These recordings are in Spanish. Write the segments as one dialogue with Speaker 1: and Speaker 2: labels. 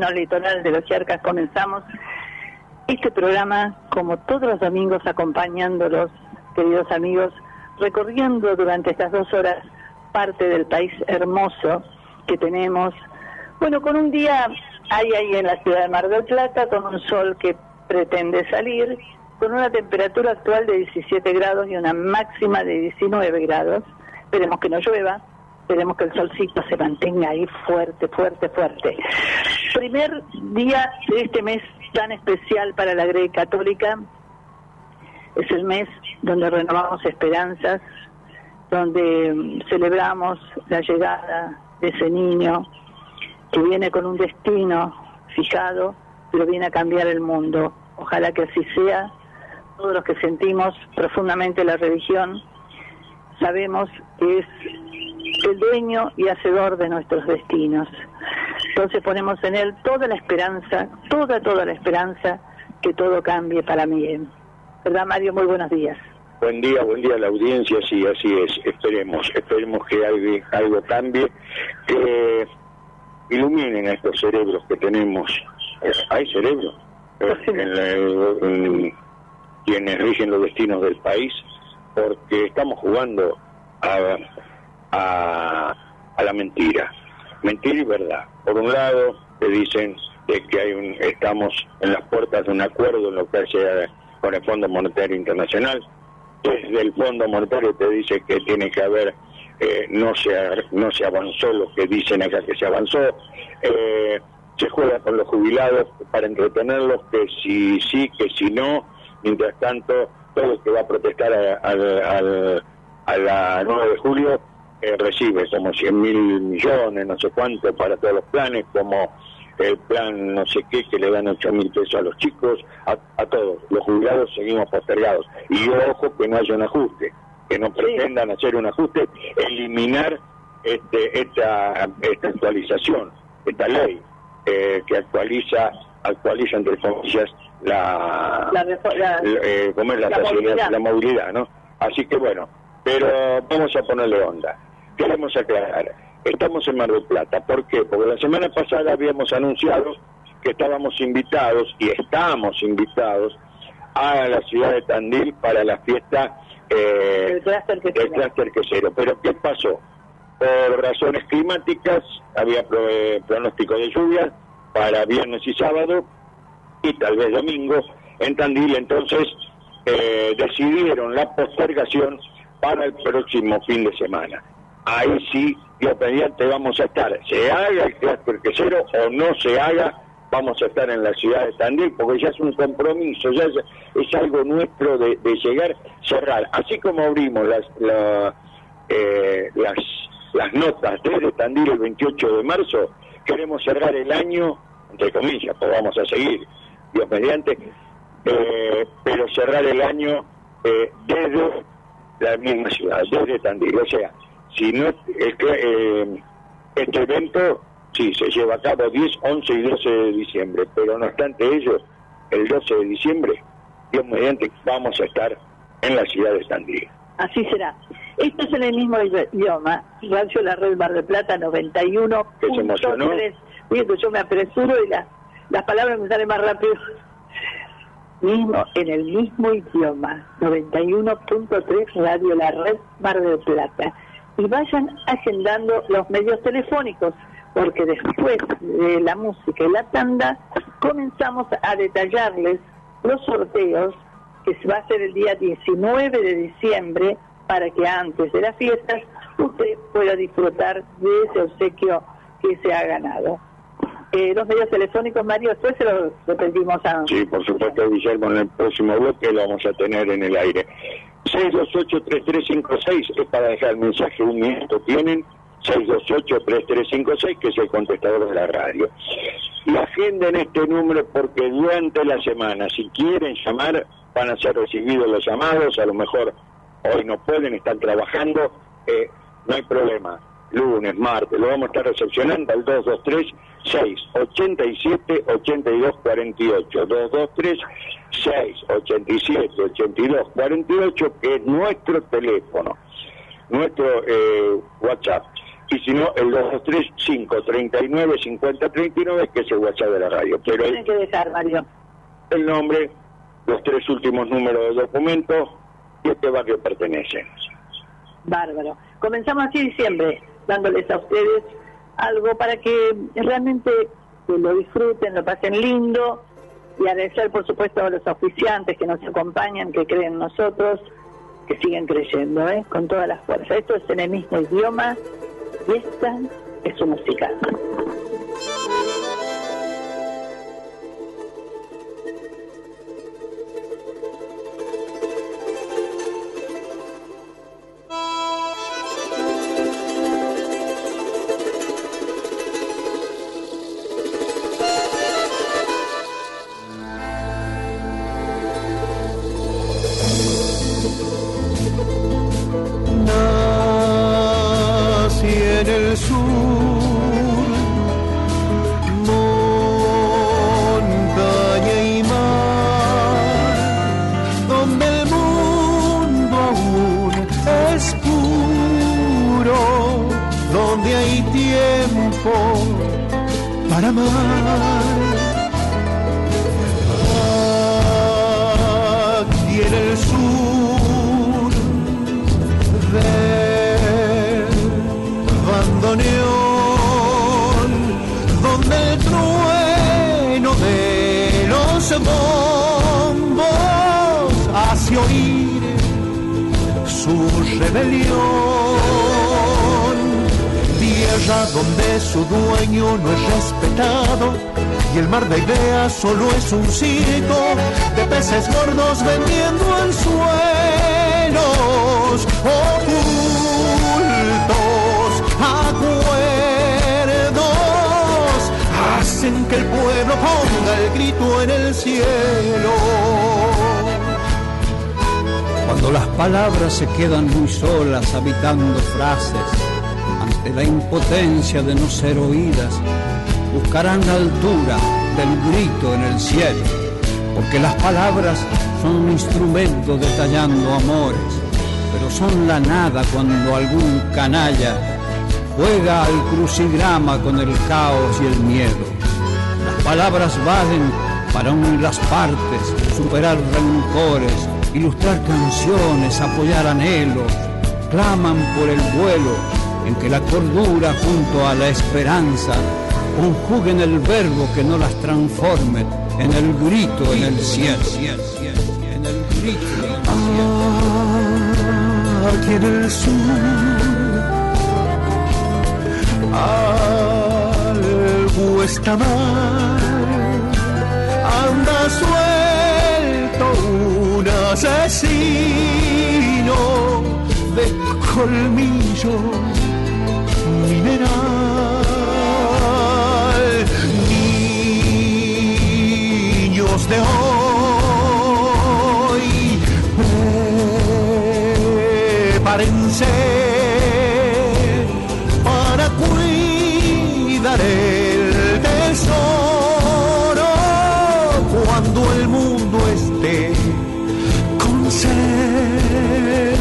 Speaker 1: No, litoral de los Charcas comenzamos este programa, como todos los domingos, acompañándolos, queridos amigos, recorriendo durante estas dos horas parte del país hermoso que tenemos. Bueno, con un día hay ahí en la ciudad de Mar del Plata, con un sol que pretende salir, con una temperatura actual de 17 grados y una máxima de 19 grados. Esperemos que no llueva, esperemos que el solcito se mantenga ahí fuerte, fuerte, fuerte. Primer día de este mes tan especial para la Grey Católica, es el mes donde renovamos esperanzas, donde mm, celebramos la llegada de ese niño que viene con un destino fijado, pero viene a cambiar el mundo. Ojalá que así sea. Todos los que sentimos profundamente la religión sabemos que es el dueño y hacedor de nuestros destinos. Entonces ponemos en él toda la esperanza, toda, toda la esperanza que todo cambie para mí. ¿Verdad, Mario? Muy buenos días.
Speaker 2: Buen día, buen día a la audiencia, sí, así es, esperemos, esperemos que algo, algo cambie, que iluminen a estos cerebros que tenemos. Hay cerebros en, en quienes rigen los destinos del país, porque estamos jugando a a, la mentira. Mentira y verdad. Por un lado, te dicen de que hay un, estamos en las puertas de un acuerdo en lo que hace con el Fondo Monetario Internacional. Desde el Fondo Monetario te dice que tiene que haber, eh, no, se, no se avanzó lo que dicen acá que se avanzó. Eh, se juega con los jubilados para entretenerlos, que si sí, que si no. Mientras tanto, todo el que va a protestar a, a la 9 de julio eh, recibe como 100 mil millones, no sé cuánto, para todos los planes, como el plan no sé qué, que le dan 8 mil pesos a los chicos, a, todos. Los jubilados seguimos postergados. Y ojo que no haya un ajuste, que no pretendan hacer un ajuste, eliminar este, esta, esta actualización, esta ley eh, que actualiza actualiza entre comillas la la, la, eh, la, la movilidad, ¿no? Así que bueno, pero vamos a ponerle onda queremos aclarar. Estamos en Mar del Plata. ¿Por qué? Porque la semana pasada habíamos anunciado que estábamos invitados y estamos invitados a la ciudad de Tandil para la fiesta eh, del clúster quesero. Pero ¿qué pasó? Por razones climáticas había pronóstico de lluvia para viernes y sábado y tal vez domingo en Tandil. Entonces eh, decidieron la postergación para el próximo fin de semana ahí sí, Dios mediante, vamos a estar. Se haga el clúster quesero o no se haga, vamos a estar en la ciudad de Tandil, porque ya es un compromiso, ya es, algo nuestro de, llegar, cerrar. Así como abrimos las, eh, las notas desde Tandil el 28 de marzo, queremos cerrar el año, entre comillas, pues vamos a seguir, Dios mediante, eh, pero cerrar el año eh, desde la misma ciudad, desde Tandil. O sea, si no, es que eh, este evento sí se lleva a cabo 10, 11 y 12 de diciembre, pero no obstante ello, el 12 de diciembre, Dios mediante, vamos a estar en la ciudad de Sandría.
Speaker 1: Así será. Esto es en el mismo idioma, Radio La Red Bar de Plata 91.3. Fíjate, yo me apresuro y las palabras me salen más rápido. Mismo, en el mismo idioma, 91.3 Radio La Red Mar del Plata y vayan agendando los medios telefónicos, porque después de la música y la tanda comenzamos a detallarles los sorteos que se va a hacer el día 19 de diciembre para que antes de las fiestas usted pueda disfrutar de ese obsequio que se ha ganado. Eh, los medios telefónicos, Mario, después se los pedimos a...
Speaker 2: Sí, por supuesto, Guillermo, en el próximo bloque lo vamos a tener en el aire. 628-3356 es para dejar el mensaje, un minuto tienen, 628-3356, que es el contestador de la radio. Y agenden este número porque durante la semana, si quieren llamar, van a ser recibidos los llamados, a lo mejor hoy no pueden, están trabajando, eh, no hay problema. Lunes, martes, lo vamos a estar recepcionando al 223 687 82 48 223 687 82 48 que es nuestro teléfono nuestro eh, WhatsApp y si no, el 223-539-5039, que es el WhatsApp de la radio. Pero
Speaker 1: Tienen que dejar, Mario.
Speaker 2: el nombre, los tres últimos números del documento y a este barrio pertenece.
Speaker 1: Bárbaro. Comenzamos así diciembre, dándoles a ustedes algo para que realmente lo disfruten, lo pasen lindo y agradecer, por supuesto, a los oficiantes que nos acompañan, que creen en nosotros, que siguen creyendo, ¿eh? con todas las fuerzas. Esto es en el mismo idioma y esta es su música.
Speaker 3: Es un circo de peces gordos vendiendo anzuelos ocultos, acuerdos hacen que el pueblo ponga el grito en el cielo.
Speaker 4: Cuando las palabras se quedan muy solas habitando frases, ante la impotencia de no ser oídas, buscarán la altura del grito en el cielo, porque las palabras son un instrumento detallando amores, pero son la nada cuando algún canalla juega al crucigrama con el caos y el miedo. Las palabras valen para unir las partes, superar rencores, ilustrar canciones, apoyar anhelos, claman por el vuelo en que la cordura junto a la esperanza conjuguen el verbo que no las transforme en el grito en el cielo. En el grito en el cielo.
Speaker 3: aquí en el sur. Algo está mal, anda suelto un asesino de colmillo mineral. Niños de hoy, prepárense para cuidar el tesoro cuando el mundo esté con sed.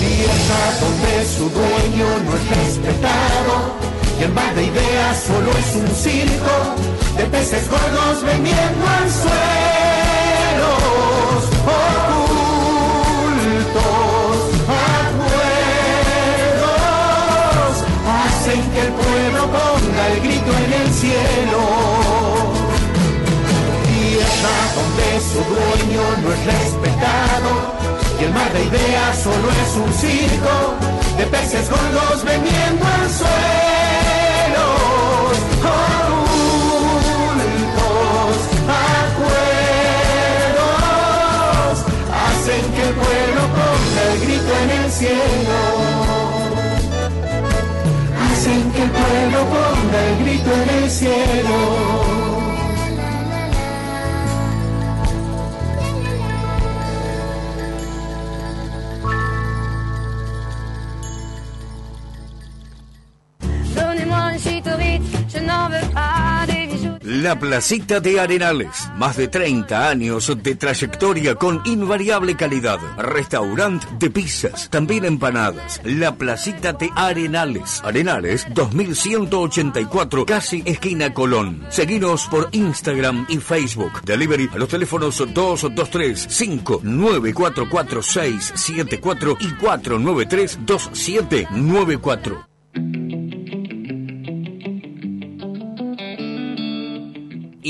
Speaker 3: Tierra donde su dueño no es respetado y el mar de ideas solo es un circo de peces gordos vendiendo anzuelos ocultos acuerdos hacen que el pueblo ponga el grito en el cielo. Tierra donde su dueño no es respetado y el mar de ideas solo es un circo de peces gordos vendiendo anzuelos ocultos grito en el cielo hacen que el pueblo ponga el grito en el cielo
Speaker 5: Donnez-moi une chute vite, je n'en veux pas des bijoux. La Placita de Arenales. Más de 30 años de trayectoria con invariable calidad. Restaurante de pizzas, también empanadas. La Placita de Arenales. Arenales 2184, casi esquina Colón. Seguinos por Instagram y Facebook. Delivery a los teléfonos 223 5944674 y 493 2794.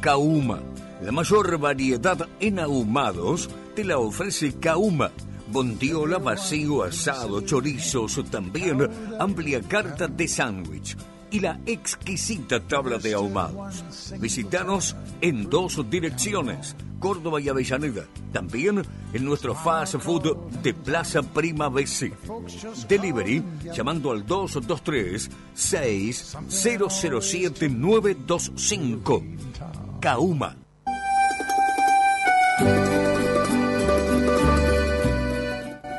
Speaker 5: Kauma. La mayor variedad en ahumados te la ofrece Kauma. Bondiola, vacío, asado, chorizos, también amplia carta de sándwich y la exquisita tabla de ahumados. Visítanos en dos direcciones Córdoba y Avellaneda. También en nuestro fast food de Plaza Prima BC. Delivery llamando al 223 6007 925. Kauma.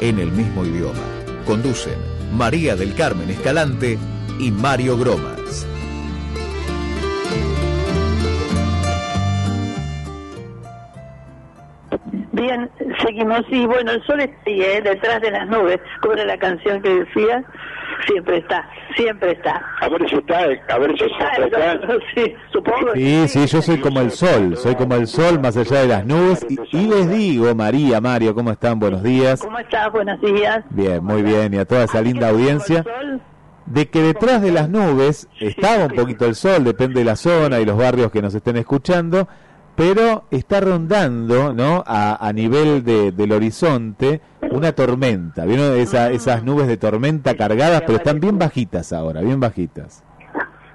Speaker 6: En el mismo idioma. Conducen María del Carmen Escalante y Mario Gromas.
Speaker 1: Bien, seguimos. Y bueno, el sol está ahí, ¿eh? detrás de las nubes, como era la canción que decía siempre está, siempre está.
Speaker 2: A ver si está, a ver si está.
Speaker 1: Sí, supongo.
Speaker 7: Sí, sí, yo soy como el sol, soy como el sol más allá de las nubes. Y, les digo, María, Mario, ¿cómo están? Buenos días.
Speaker 1: ¿Cómo estás? Buenos días.
Speaker 7: Bien, muy bien, y a toda esa linda audiencia. De que detrás de las nubes estaba un poquito el sol, depende de la zona y los barrios que nos estén escuchando, pero está rondando ¿no? a, nivel de, del horizonte una tormenta. ¿Vieron Esa, esas nubes de tormenta cargadas, pero están bien bajitas ahora, bien bajitas?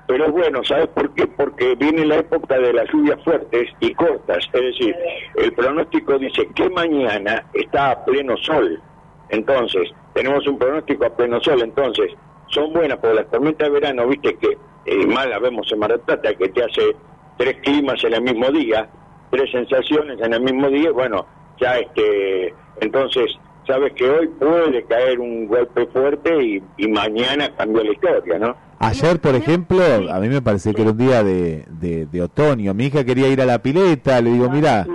Speaker 2: Pero es bueno, ¿sabes por qué? Porque viene la época de las lluvias fuertes y cortas. Es decir, el pronóstico dice que mañana está a pleno sol. Entonces, tenemos un pronóstico a pleno sol. Entonces, son buenas, porque las tormentas de verano, viste que eh, mal la vemos en Mar del Plata, que te hace tres climas en el mismo día, tres sensaciones en el mismo día, bueno, ya este, entonces sabes que hoy puede caer un golpe fuerte y, mañana cambió la historia, ¿no?
Speaker 7: Ayer, por ejemplo, a mí me pareció que era un día de, de, de otoño. Mi hija quería ir a la pileta, le digo, mira,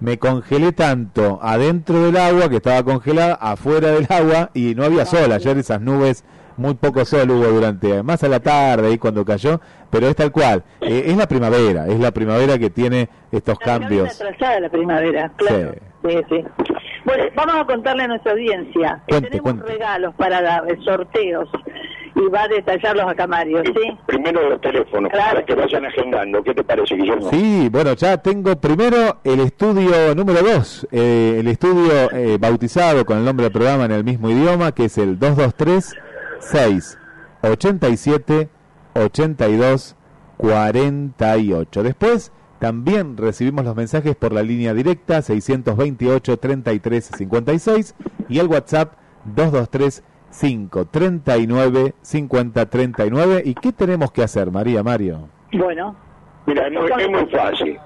Speaker 7: me congelé tanto adentro del agua que estaba congelada, afuera del agua y no había sol. Ayer esas nubes, muy poco sol hubo durante, más a la tarde ahí cuando cayó, pero es tal cual. Eh, es la primavera, es la primavera que tiene estos
Speaker 1: La
Speaker 7: cambios.
Speaker 1: atrasada la primavera, claro. Sí, sí. Bueno, vamos a contarle a nuestra audiencia.
Speaker 7: Cuente,
Speaker 1: tenemos
Speaker 7: cuente.
Speaker 1: regalos para dar, eh, sorteos, y va a detallarlos a Camario, ¿sí?
Speaker 2: Primero los teléfonos,
Speaker 1: Claro.
Speaker 2: para que vayan agendando. ¿Qué te parece, Guillermo?
Speaker 7: Sí, bueno, ya tengo primero el estudio número 2, el estudio eh, bautizado con el nombre del programa en el mismo idioma, que es el 223 6 87 82 48. Después también recibimos los mensajes por la línea directa 628 33 56 y el WhatsApp 223 539 50 39. ¿Y qué tenemos que hacer, María Mario?
Speaker 1: Bueno,
Speaker 2: Mira, es muy, es muy fácil.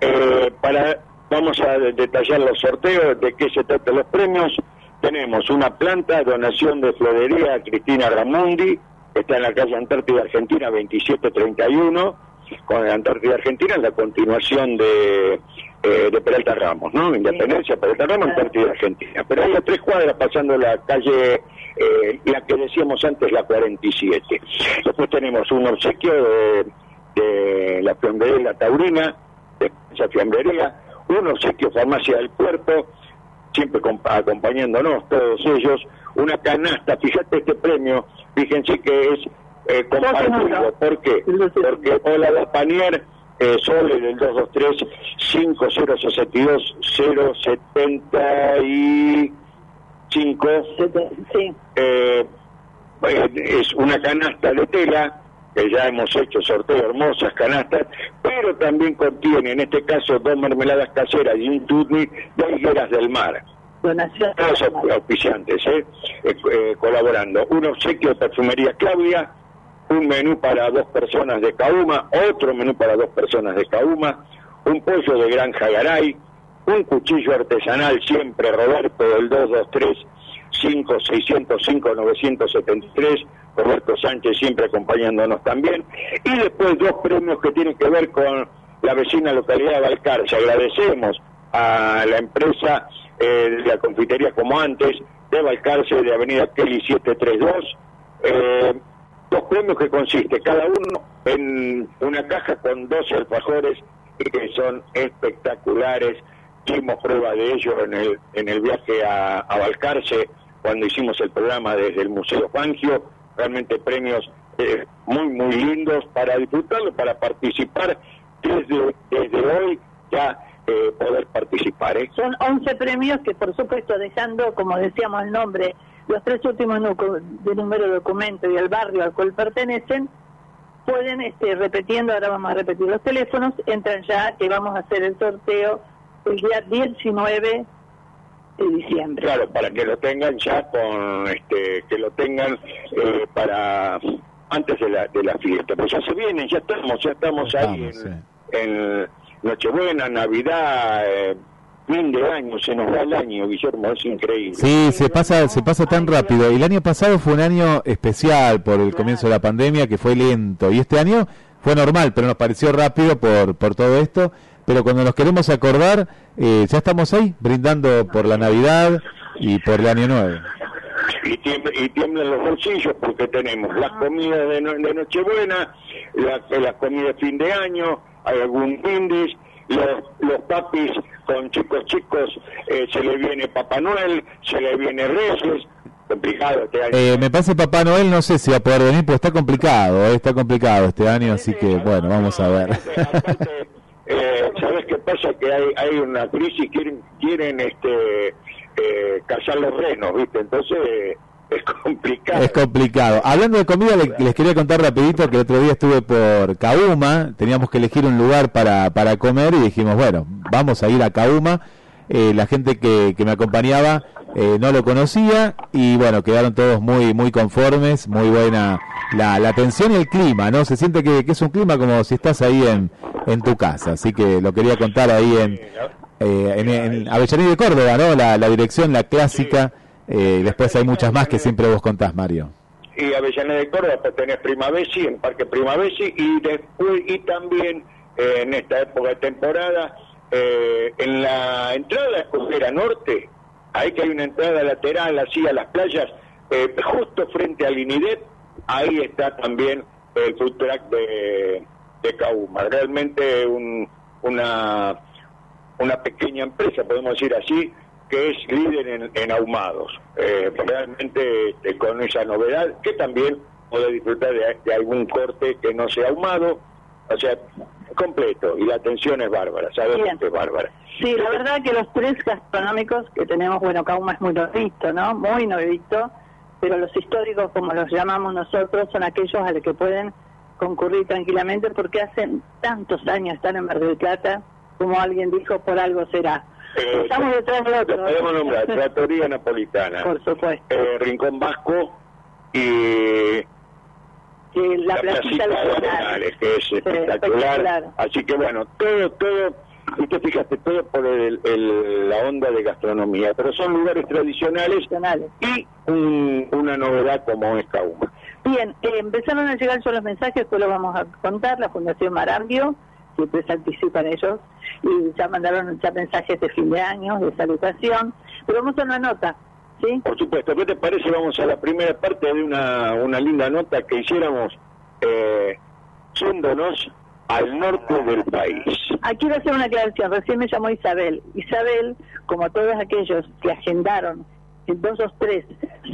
Speaker 2: Eh, para Vamos a detallar los sorteos, de qué se tratan los premios. Tenemos una planta, donación de florería Cristina Ramundi, está en la calle Antártida Argentina 2731, con la Antártida Argentina en la continuación de, eh, de Peralta Ramos, ¿no? Independencia, Peralta Ramos, Antártida Argentina. Pero hay a tres cuadras pasando la calle, eh, la que decíamos antes, la 47. Después tenemos un obsequio de, de la fiambrería Taurina, de esa fiambrería, un obsequio Farmacia del Puerto, siempre compa- acompañándonos todos ellos, una canasta, fíjate este premio, fíjense que es eh, compartido, ¿por qué? Porque Hola la Panier, eh, Sole del 223 5062 075
Speaker 1: sí.
Speaker 2: eh, eh, es una canasta de tela que ya hemos hecho sorteo hermosas canastas, pero también contiene en este caso dos mermeladas caseras y un tutni de higueras del mar.
Speaker 1: Donación.
Speaker 2: Todos au- auspiciantes, ¿eh? Eh, eh, colaborando. Un obsequio de perfumería Claudia, un menú para dos personas de Cauma, otro menú para dos personas de Cauma, un pollo de Granja Garay, un cuchillo artesanal siempre Roberto del 223 5605 973 Roberto Sánchez siempre acompañándonos también y después dos premios que tienen que ver con la vecina localidad de Balcarce agradecemos a la empresa eh, de la confitería como antes de Balcarce de Avenida Kelly 732 eh, dos premios que consiste cada uno en una caja con 12 alfajores que son espectaculares hicimos prueba de ello en el en el viaje a, a Balcarce cuando hicimos el programa desde el Museo Fangio realmente premios eh, muy muy lindos para disfrutarlo para participar desde desde hoy ya eh, poder participar ¿eh?
Speaker 1: Son 11 premios que, por supuesto, dejando, como decíamos el nombre, los tres últimos de número de documento y el barrio al cual pertenecen, pueden, este, repitiendo, ahora vamos a repetir los teléfonos, entran ya que vamos a hacer el sorteo el día 19 de diciembre.
Speaker 2: Claro, para que lo tengan ya con, este, que lo tengan eh, para antes de la, de la fiesta. Pues ya se vienen, ya estamos, ya estamos ahí en, en Nochebuena, Navidad, eh, fin de año, se nos va el año, Guillermo, es increíble.
Speaker 7: Sí, se pasa, se pasa tan rápido. Y el año pasado fue un año especial por el comienzo de la pandemia, que fue lento. Y este año fue normal, pero nos pareció rápido por, por todo esto. Pero cuando nos queremos acordar, eh, ya estamos ahí, brindando por la Navidad y por el Año Nuevo.
Speaker 2: y, tiembl- y tiemblan los bolsillos porque tenemos las comidas de, no- de Nochebuena, la, la comida de fin de año, hay algún brindis, los, los papis con chicos chicos, eh, se le viene Papá Noel, se le viene Reyes, complicado este año.
Speaker 7: Eh, me parece Papá Noel, no sé si va a poder venir, porque está complicado, eh, está complicado este año, así que bueno, vamos a ver.
Speaker 2: Eh, ¿Sabes qué pasa? Que hay, hay una crisis, quieren, quieren este, eh, cazar los renos, ¿viste? Entonces es complicado.
Speaker 7: Es complicado. Hablando de comida, le- les quería contar rapidito que el otro día estuve por Cauma, teníamos que elegir un lugar para, para comer y dijimos, bueno, vamos a ir a Cauma. Eh, la gente que, que me acompañaba eh, no lo conocía y bueno, quedaron todos muy muy conformes, muy buena la, la atención y el clima, ¿no? Se siente que, que es un clima como si estás ahí en, en tu casa, así que lo quería contar ahí en, eh, en, en Avellaneda de Córdoba, ¿no? La, la dirección, la clásica, eh, después hay muchas más que siempre vos contás, Mario.
Speaker 2: y Avellaneda de Córdoba, pues tenés Primavesi, en Parque Primavesi, y después, y también eh, en esta época de temporada, eh, en la entrada a la escotera norte, ahí que hay una entrada lateral así a las playas, eh, justo frente al INIDEP, ahí está también el food track de, de Cauma. Realmente un, una, una pequeña empresa, podemos decir así, que es líder en, ahumados. Eh, realmente este, con esa novedad, que también puede disfrutar de, algún corte que no sea ahumado, o sea, completo, y la atención es bárbara, sabes es bárbara.
Speaker 1: Sí, la verdad que los tres gastronómicos que tenemos, bueno, Cauma es muy novito, ¿no? Muy novito, pero los históricos, como los llamamos nosotros, son aquellos a los que pueden concurrir tranquilamente porque hacen tantos años están en Mar del Plata, como alguien dijo, por algo será.
Speaker 2: Eh, Estamos detrás de otro. Podemos nombrar Trattoria Napolitana.
Speaker 1: Por supuesto.
Speaker 2: Eh, Rincón Vasco y
Speaker 1: la, la placita
Speaker 2: de que es espectacular. Así que bueno, todo, todo, usted fíjate, todo por el, la onda de gastronomía, pero son lugares tradicionales, y una novedad como es Cauma.
Speaker 1: Bien, eh, empezaron a llegar ya los mensajes, después lo vamos a contar, la Fundación Marambio, siempre se anticipan ellos, y ya mandaron ya mensajes de fin de año, de salutación, pero vamos a una nota, ¿sí?
Speaker 2: Por supuesto, ¿qué te parece? Vamos a la primera parte de una, una linda nota que hiciéramos eh, yéndonos al norte del país.
Speaker 1: Aquí va a hacer una aclaración, recién me llamó Isabel. Isabel, como todos aquellos que agendaron el 223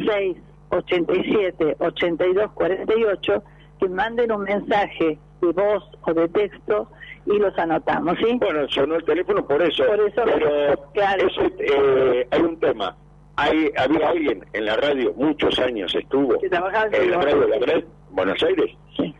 Speaker 1: 6 87 82 48, que manden un mensaje de voz o de texto y los anotamos, ¿sí?
Speaker 2: Bueno, sonó el teléfono por eso.
Speaker 1: Por eso,
Speaker 2: pero
Speaker 1: claro.
Speaker 2: Eh, hay un tema. Hay, había alguien en la radio, muchos años estuvo, en la radio de la Buenos Aires,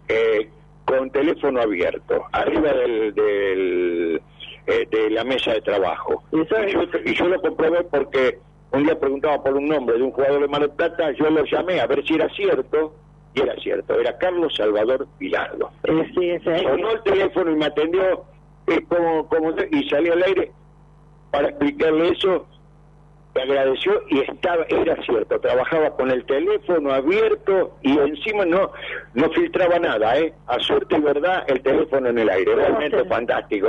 Speaker 2: eh, con teléfono abierto, arriba del, del eh, de la mesa de trabajo. ¿Y, yo, y yo lo comprobé porque un día preguntaba por un nombre de un jugador de Mar Plata, yo lo llamé a ver si era cierto, y era cierto, era Carlos Salvador Pilardo.
Speaker 1: Sí,
Speaker 2: Sonó el teléfono y me atendió eh, como, como, y salió al aire para explicarle eso, me agradeció y estaba, era cierto, trabajaba con el teléfono abierto y encima no, no filtraba nada, ¿eh? A suerte y verdad, el teléfono en el aire, realmente fantástico.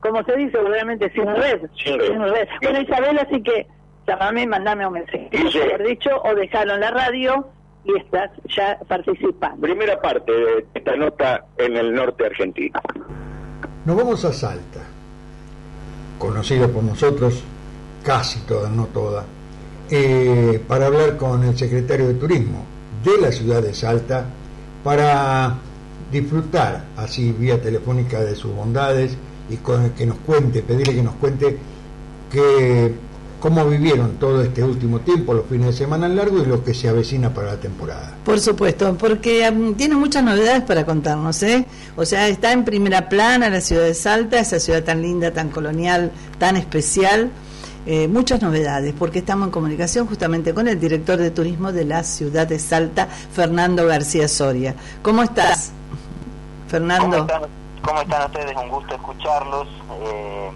Speaker 1: Como, se dice, realmente sin red. Sin red. Bueno, Isabel, así que llamame, mandame un mensaje, por dicho, o dejalo en la radio y estás ya participando.
Speaker 2: Primera parte de esta nota en el norte argentino.
Speaker 8: Nos vamos a Salta, conocido por nosotros, casi toda, no toda, eh, para hablar con el secretario de Turismo de la ciudad de Salta para disfrutar así vía telefónica de sus bondades y con, que nos cuente, pedirle que nos cuente que cómo vivieron todo este último tiempo, los fines de semana largos y lo que se avecina para la temporada.
Speaker 9: Por supuesto, porque um, tiene muchas novedades para contarnos, ¿eh? O sea, está en primera plana la ciudad de Salta, esa ciudad tan linda, tan colonial, tan especial. Eh, muchas novedades, porque estamos en comunicación justamente con el director de turismo de la ciudad de Salta, Fernando García Soria. ¿Cómo estás, Fernando?
Speaker 10: ¿Cómo están, ustedes? Un gusto escucharlos. Eh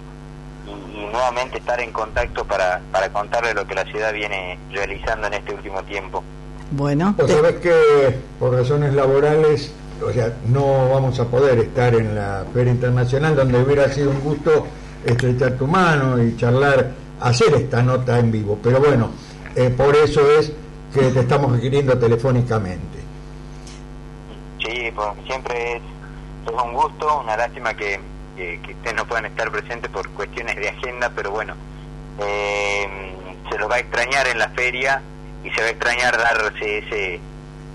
Speaker 10: y, nuevamente estar en contacto para, para contarle lo que la ciudad viene realizando en este último tiempo.
Speaker 9: Bueno.
Speaker 8: Pues sabes que por razones laborales, o sea, no vamos a poder estar en la Feria Internacional, donde hubiera sido un gusto estrechar tu mano y charlar, hacer esta nota en vivo. Pero bueno, eh, por eso es que te estamos requiriendo telefónicamente.
Speaker 10: Sí, pues siempre es, es un gusto, una lástima que que, ustedes no puedan estar presentes por cuestiones de agenda, pero bueno, eh, se los va a extrañar en la feria y se va a extrañar darse ese,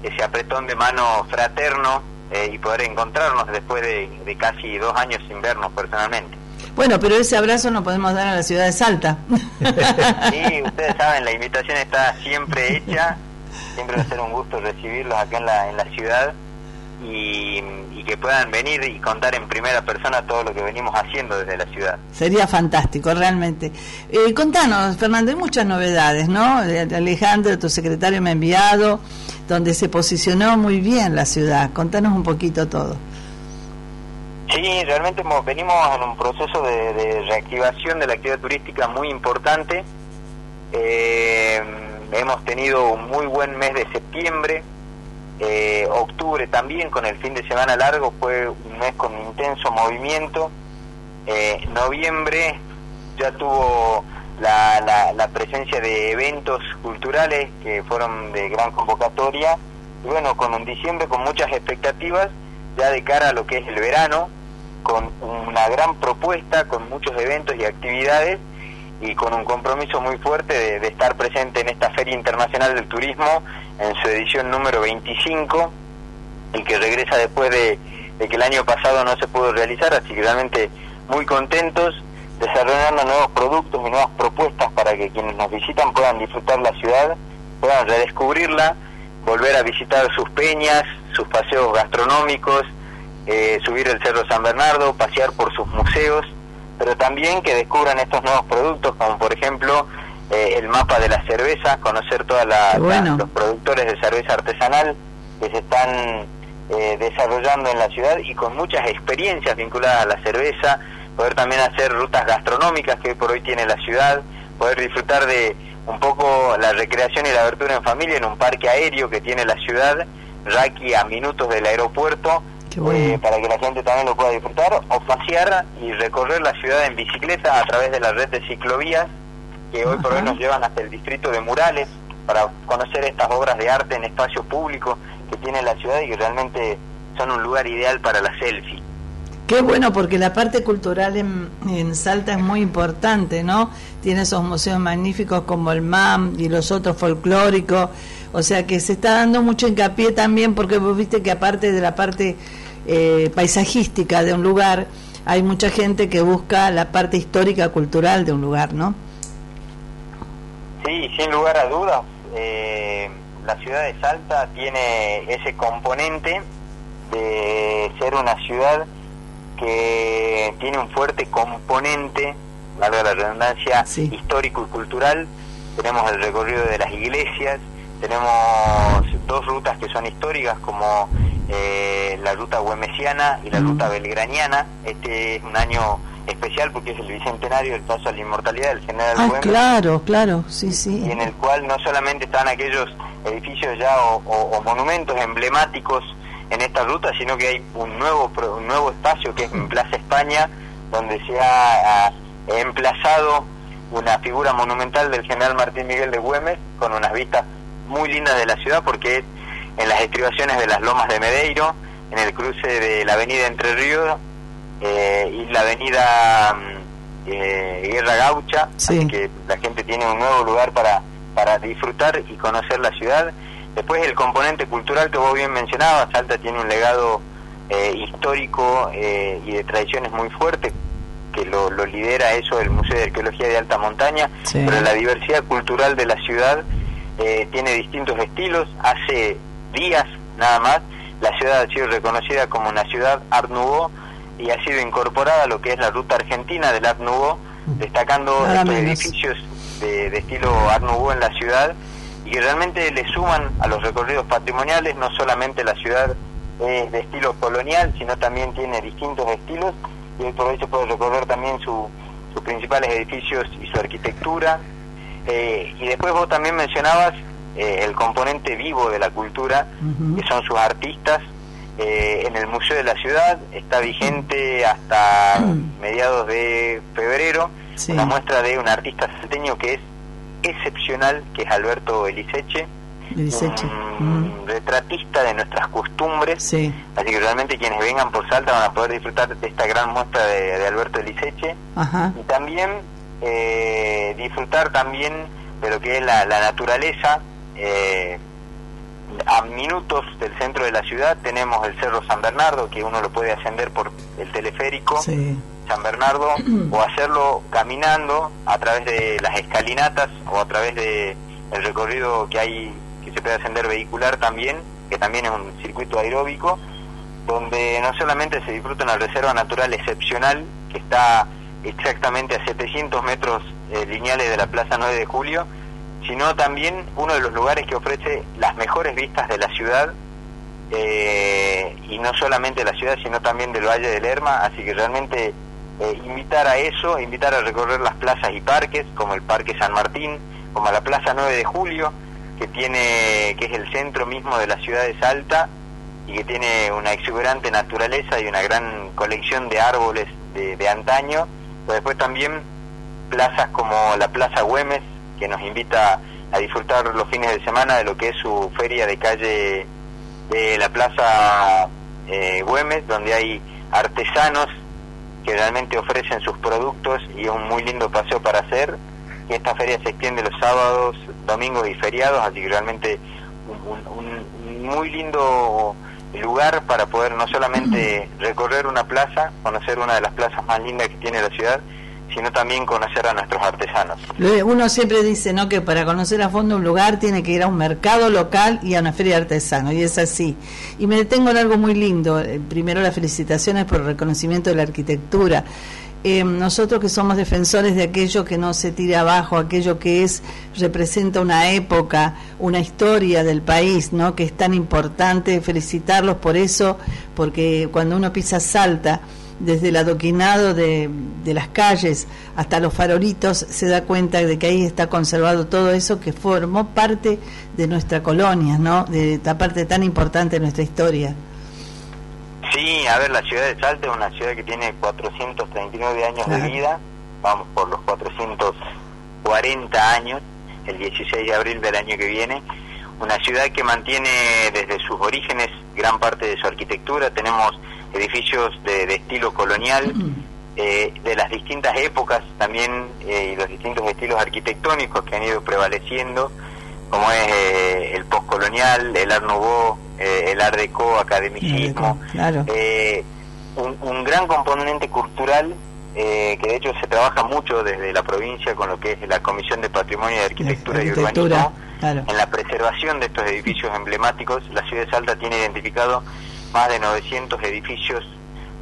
Speaker 10: ese apretón de mano fraterno eh, y poder encontrarnos después de, casi dos años sin vernos personalmente.
Speaker 9: Bueno, pero ese abrazo no podemos dar a la ciudad de Salta.
Speaker 10: Sí, ustedes saben, la invitación está siempre hecha, siempre va a ser un gusto recibirlos acá en la, en la ciudad y, que puedan venir y contar en primera persona todo lo que venimos haciendo desde la ciudad.
Speaker 9: Sería fantástico, realmente. Eh, contanos, Fernando, hay muchas novedades, ¿no? Alejandro, tu secretario me ha enviado, donde se posicionó muy bien la ciudad. Contanos un poquito todo.
Speaker 10: Sí, realmente venimos en un proceso de, reactivación de la actividad turística muy importante. Eh, hemos tenido un muy buen mes de septiembre, Eh, octubre también, con el fin de semana largo, fue un mes con intenso movimiento. Eh, noviembre ya tuvo la, la, la presencia de eventos culturales que fueron de gran convocatoria. Y bueno, con un diciembre con muchas expectativas ya de cara a lo que es el verano, con una gran propuesta, con muchos eventos y actividades y con un compromiso muy fuerte de, estar presente en esta Feria Internacional del Turismo en su edición número 25 y que regresa después de, de que el año pasado no se pudo realizar, así que realmente muy contentos desarrollando nuevos productos y nuevas propuestas para que quienes nos visitan puedan disfrutar la ciudad, puedan redescubrirla, volver a visitar sus peñas, sus paseos gastronómicos, eh, subir el Cerro San Bernardo, pasear por sus museos, pero también que descubran estos nuevos productos, como por ejemplo eh, el mapa de la cerveza, conocer todos los productores de cerveza artesanal que se están eh, desarrollando en la ciudad y con muchas experiencias vinculadas a la cerveza, poder también hacer rutas gastronómicas que hoy por hoy tiene la ciudad, poder disfrutar de un poco la recreación y la abertura en familia en un parque aéreo que tiene la ciudad, Raki a minutos del aeropuerto, eh, para que la gente también lo pueda disfrutar, o pasear y recorrer la ciudad en bicicleta a través de la red de ciclovías que hoy por hoy nos llevan hasta el distrito de Murales para conocer estas obras de arte en espacio público que tiene la ciudad y que realmente son un lugar ideal para la selfie.
Speaker 9: Qué bueno, porque la parte cultural en, Salta es muy importante, ¿no? Tiene esos museos magníficos como el MAM y los otros folclóricos, o sea que se está dando mucho hincapié también, porque vos viste que aparte de la parte eh, paisajística de un lugar, hay mucha gente que busca la parte histórica, cultural de un lugar, ¿no?
Speaker 10: Sí, sin lugar a dudas. Eh, la ciudad de Salta tiene ese componente de ser una ciudad que tiene un fuerte componente, valga la redundancia, histórico y cultural. Tenemos el recorrido de las iglesias, tenemos dos rutas que son históricas como eh, la ruta güemesiana y la ruta belgraniana. Este es un año especial porque es el bicentenario del paso a la inmortalidad del general
Speaker 9: ah, Claro, claro, sí, sí.
Speaker 10: Y en el cual no solamente están aquellos edificios ya o, o monumentos emblemáticos en esta ruta, sino que hay un nuevo un nuevo espacio que es en Plaza España, donde se ha, emplazado una figura monumental del general Martín Miguel de Güemes, con unas vistas muy lindas de la ciudad, porque en las estribaciones de las Lomas de Medeiro, en el cruce de la avenida Entre Ríos eh, y la avenida mm, eh, Guerra Gaucha, así que la gente tiene un nuevo lugar para, para disfrutar y conocer la ciudad Después el componente cultural que vos bien mencionabas, Salta tiene un legado eh, histórico eh, y de tradiciones muy fuerte, que lo, lidera eso el Museo de Arqueología de Alta Montaña, pero la diversidad cultural de la ciudad eh, tiene distintos estilos. Hace días nada más la ciudad ha sido reconocida como una ciudad Art Nouveau y ha sido incorporada a lo que es la ruta argentina del Art Nouveau, destacando estos edificios de, de estilo Art Nouveau en la ciudad y que realmente le suman a los recorridos patrimoniales, no solamente la ciudad es de estilo colonial, sino también tiene distintos estilos y por eso puede recorrer también sus principales edificios y su arquitectura. Eh, y después vos también mencionabas eh, el componente vivo de la cultura, que son sus artistas. Eh, en el Museo de la Ciudad está vigente hasta mediados de febrero una muestra de un artista salteño que es excepcional que es Alberto Eliseche, un retratista de nuestras costumbres, así que realmente quienes vengan por Salta van a poder disfrutar de esta gran muestra de, Alberto Eliseche. Y también eh, disfrutar también de lo que es la, naturaleza. Eh, a minutos del centro de la ciudad tenemos el Cerro San Bernardo, que uno lo puede ascender por el teleférico. San Bernardo o hacerlo caminando a través de las escalinatas o a través de el recorrido que hay que se puede ascender vehicular también, que también es un circuito aeróbico, donde no solamente se disfruta una reserva natural excepcional que está exactamente a 700 metros eh, lineales de la Plaza 9 de Julio, sino también uno de los lugares que ofrece las mejores vistas de la ciudad eh, y no solamente de la ciudad, sino también del Valle del Lerma, así que realmente eh, invitar a eso, invitar a recorrer las plazas y parques, como el Parque San Martín, como la Plaza 9 de Julio, que tiene que es el centro mismo de la ciudad de Salta y que tiene una exuberante naturaleza y una gran colección de árboles de, antaño, pero después también plazas como la Plaza Güemes, que nos invita a disfrutar los fines de semana de lo que es su feria de calle de la Plaza eh, Güemes, donde hay artesanos que realmente ofrecen sus productos y un muy lindo paseo para hacer. Y esta feria se extiende los sábados, domingos y feriados, así que realmente un, un muy lindo lugar para poder no solamente recorrer una plaza, conocer una de las plazas más lindas que tiene la ciudad, sino también conocer a nuestros artesanos.
Speaker 9: Uno siempre dice no que para conocer a fondo un lugar tiene que ir a un mercado local y a una feria de artesanos, y es así. Y me detengo en algo muy lindo. Eh, primero las felicitaciones por el reconocimiento de la arquitectura. Eh, nosotros que somos defensores de aquello que no se tira abajo, aquello que es representa una época, una historia del país, ¿no? Que es tan importante felicitarlos por eso, porque cuando uno pisa Salta, desde el adoquinado de, de, las calles hasta los farolitos, se da cuenta de que ahí está conservado todo eso que formó parte de nuestra colonia, ¿no? De esta parte tan importante de nuestra historia.
Speaker 10: Sí, a ver, la ciudad de Salta es una ciudad que tiene 439 años de vida, vamos por los 440 años, el 16 de abril del año que viene, una ciudad que mantiene desde sus orígenes gran parte de su arquitectura, tenemos edificios de, de estilo colonial, eh, de las distintas épocas también eh, y los distintos estilos arquitectónicos que han ido prevaleciendo, como es eh, el postcolonial, el Art Nouveau, eh, el Art Deco, academicismo,
Speaker 9: Claro.
Speaker 10: eh, un, un gran componente cultural eh, que de hecho se trabaja mucho desde la provincia con lo que es la Comisión de Patrimonio de Arquitectura, y Urbanismo,
Speaker 9: claro.
Speaker 10: en la preservación de estos edificios emblemáticos. La ciudad de Salta tiene identificado más de 900 edificios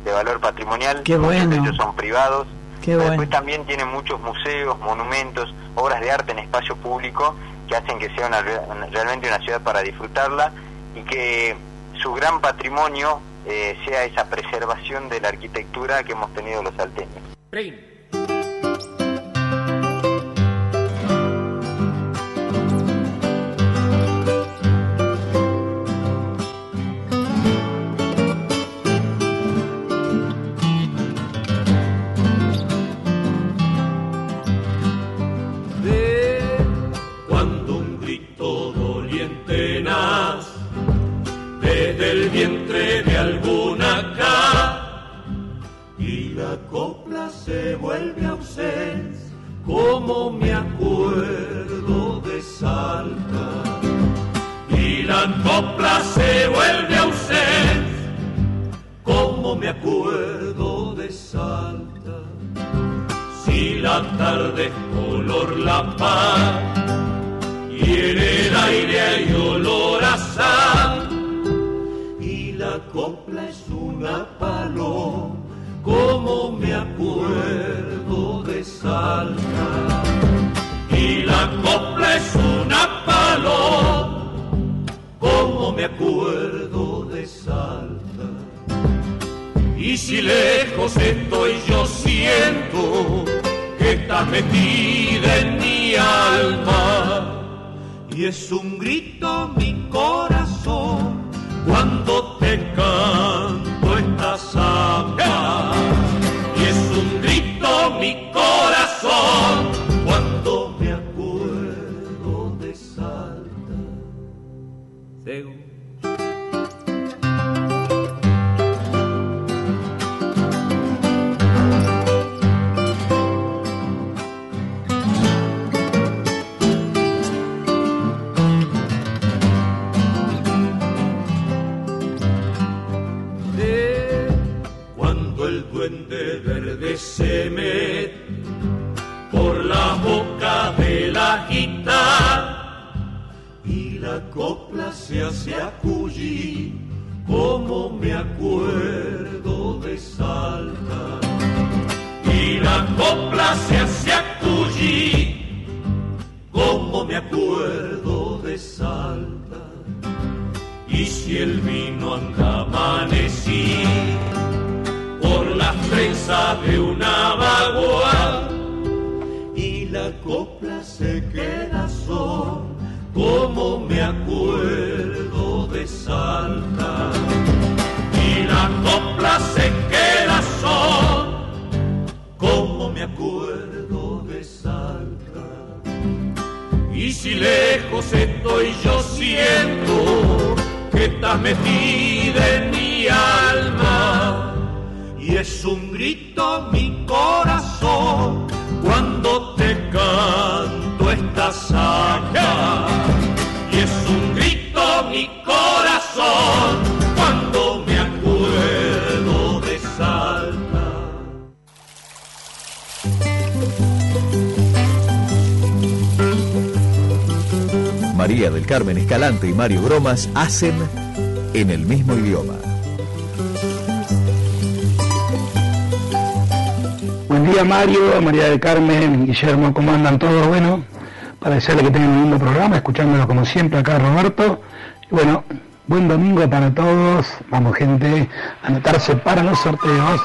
Speaker 10: de valor patrimonial,
Speaker 9: Qué
Speaker 10: muchos de
Speaker 9: bueno.
Speaker 10: ellos son privados,
Speaker 9: Qué
Speaker 10: pero
Speaker 9: bueno.
Speaker 10: después también tiene muchos museos, monumentos, obras de arte en espacio público que hacen que sea una, realmente una ciudad para disfrutarla y que su gran patrimonio eh, sea esa preservación de la arquitectura que hemos tenido los salteños.
Speaker 11: Se vuelve ausencia como me acuerdo de Salta. Y la copla se vuelve ausencia como me acuerdo de Salta. Si la tarde es color la paz y en el aire hay olor a sal. Y la copla es una paloma como me acuerdo de Salta. Y la copla es una paloma como me acuerdo de Salta. Y si lejos estoy yo siento que está metida en mi alma. Y es un grito mi corazón cuando te canto esta samba Y
Speaker 6: Mario Bromas hacen en el mismo idioma.
Speaker 12: Buen día Mario, María del Carmen, Guillermo, ¿cómo andan todos? Bueno, para desearle que tengan un lindo programa, escuchándolo como siempre acá Roberto. Bueno, buen domingo para todos. Vamos gente, a anotarse para los sorteos.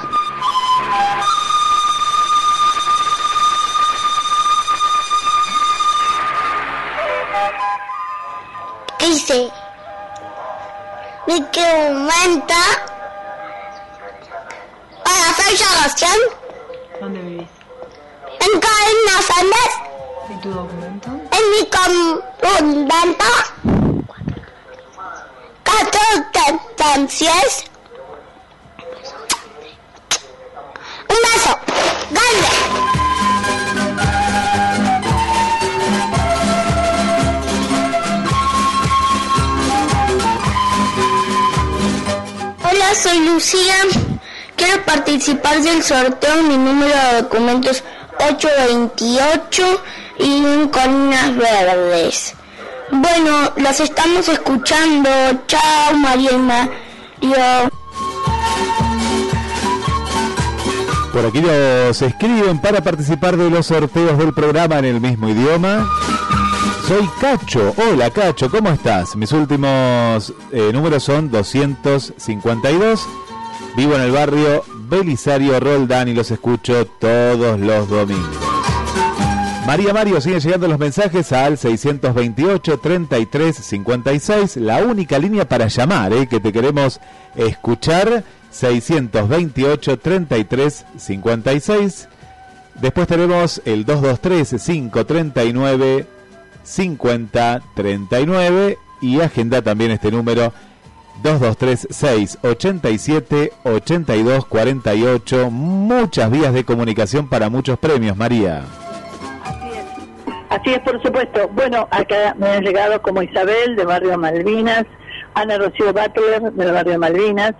Speaker 13: Documentos 828 y un colinas verdes. Bueno, las estamos escuchando. Chao, María y Mario.
Speaker 7: Por aquí nos escriben para participar de los sorteos del programa en el mismo idioma. Soy Cacho. Hola Cacho, ¿cómo estás? Mis últimos eh, números son 252. Vivo en el barrio Belisario Roldán y los escucho todos los domingos. María Mario, siguen llegando los mensajes al 628 33 56, la única línea para llamar, eh, que te queremos escuchar. 628 33 56. Después tenemos el 223 539 50 39 y agenda también este número 223 687 82 48. Muchas vías de comunicación para muchos premios, María.
Speaker 1: Así es, por supuesto. Bueno, acá me han llegado como Isabel de Barrio Malvinas, Ana Rocío Butler del Barrio Malvinas,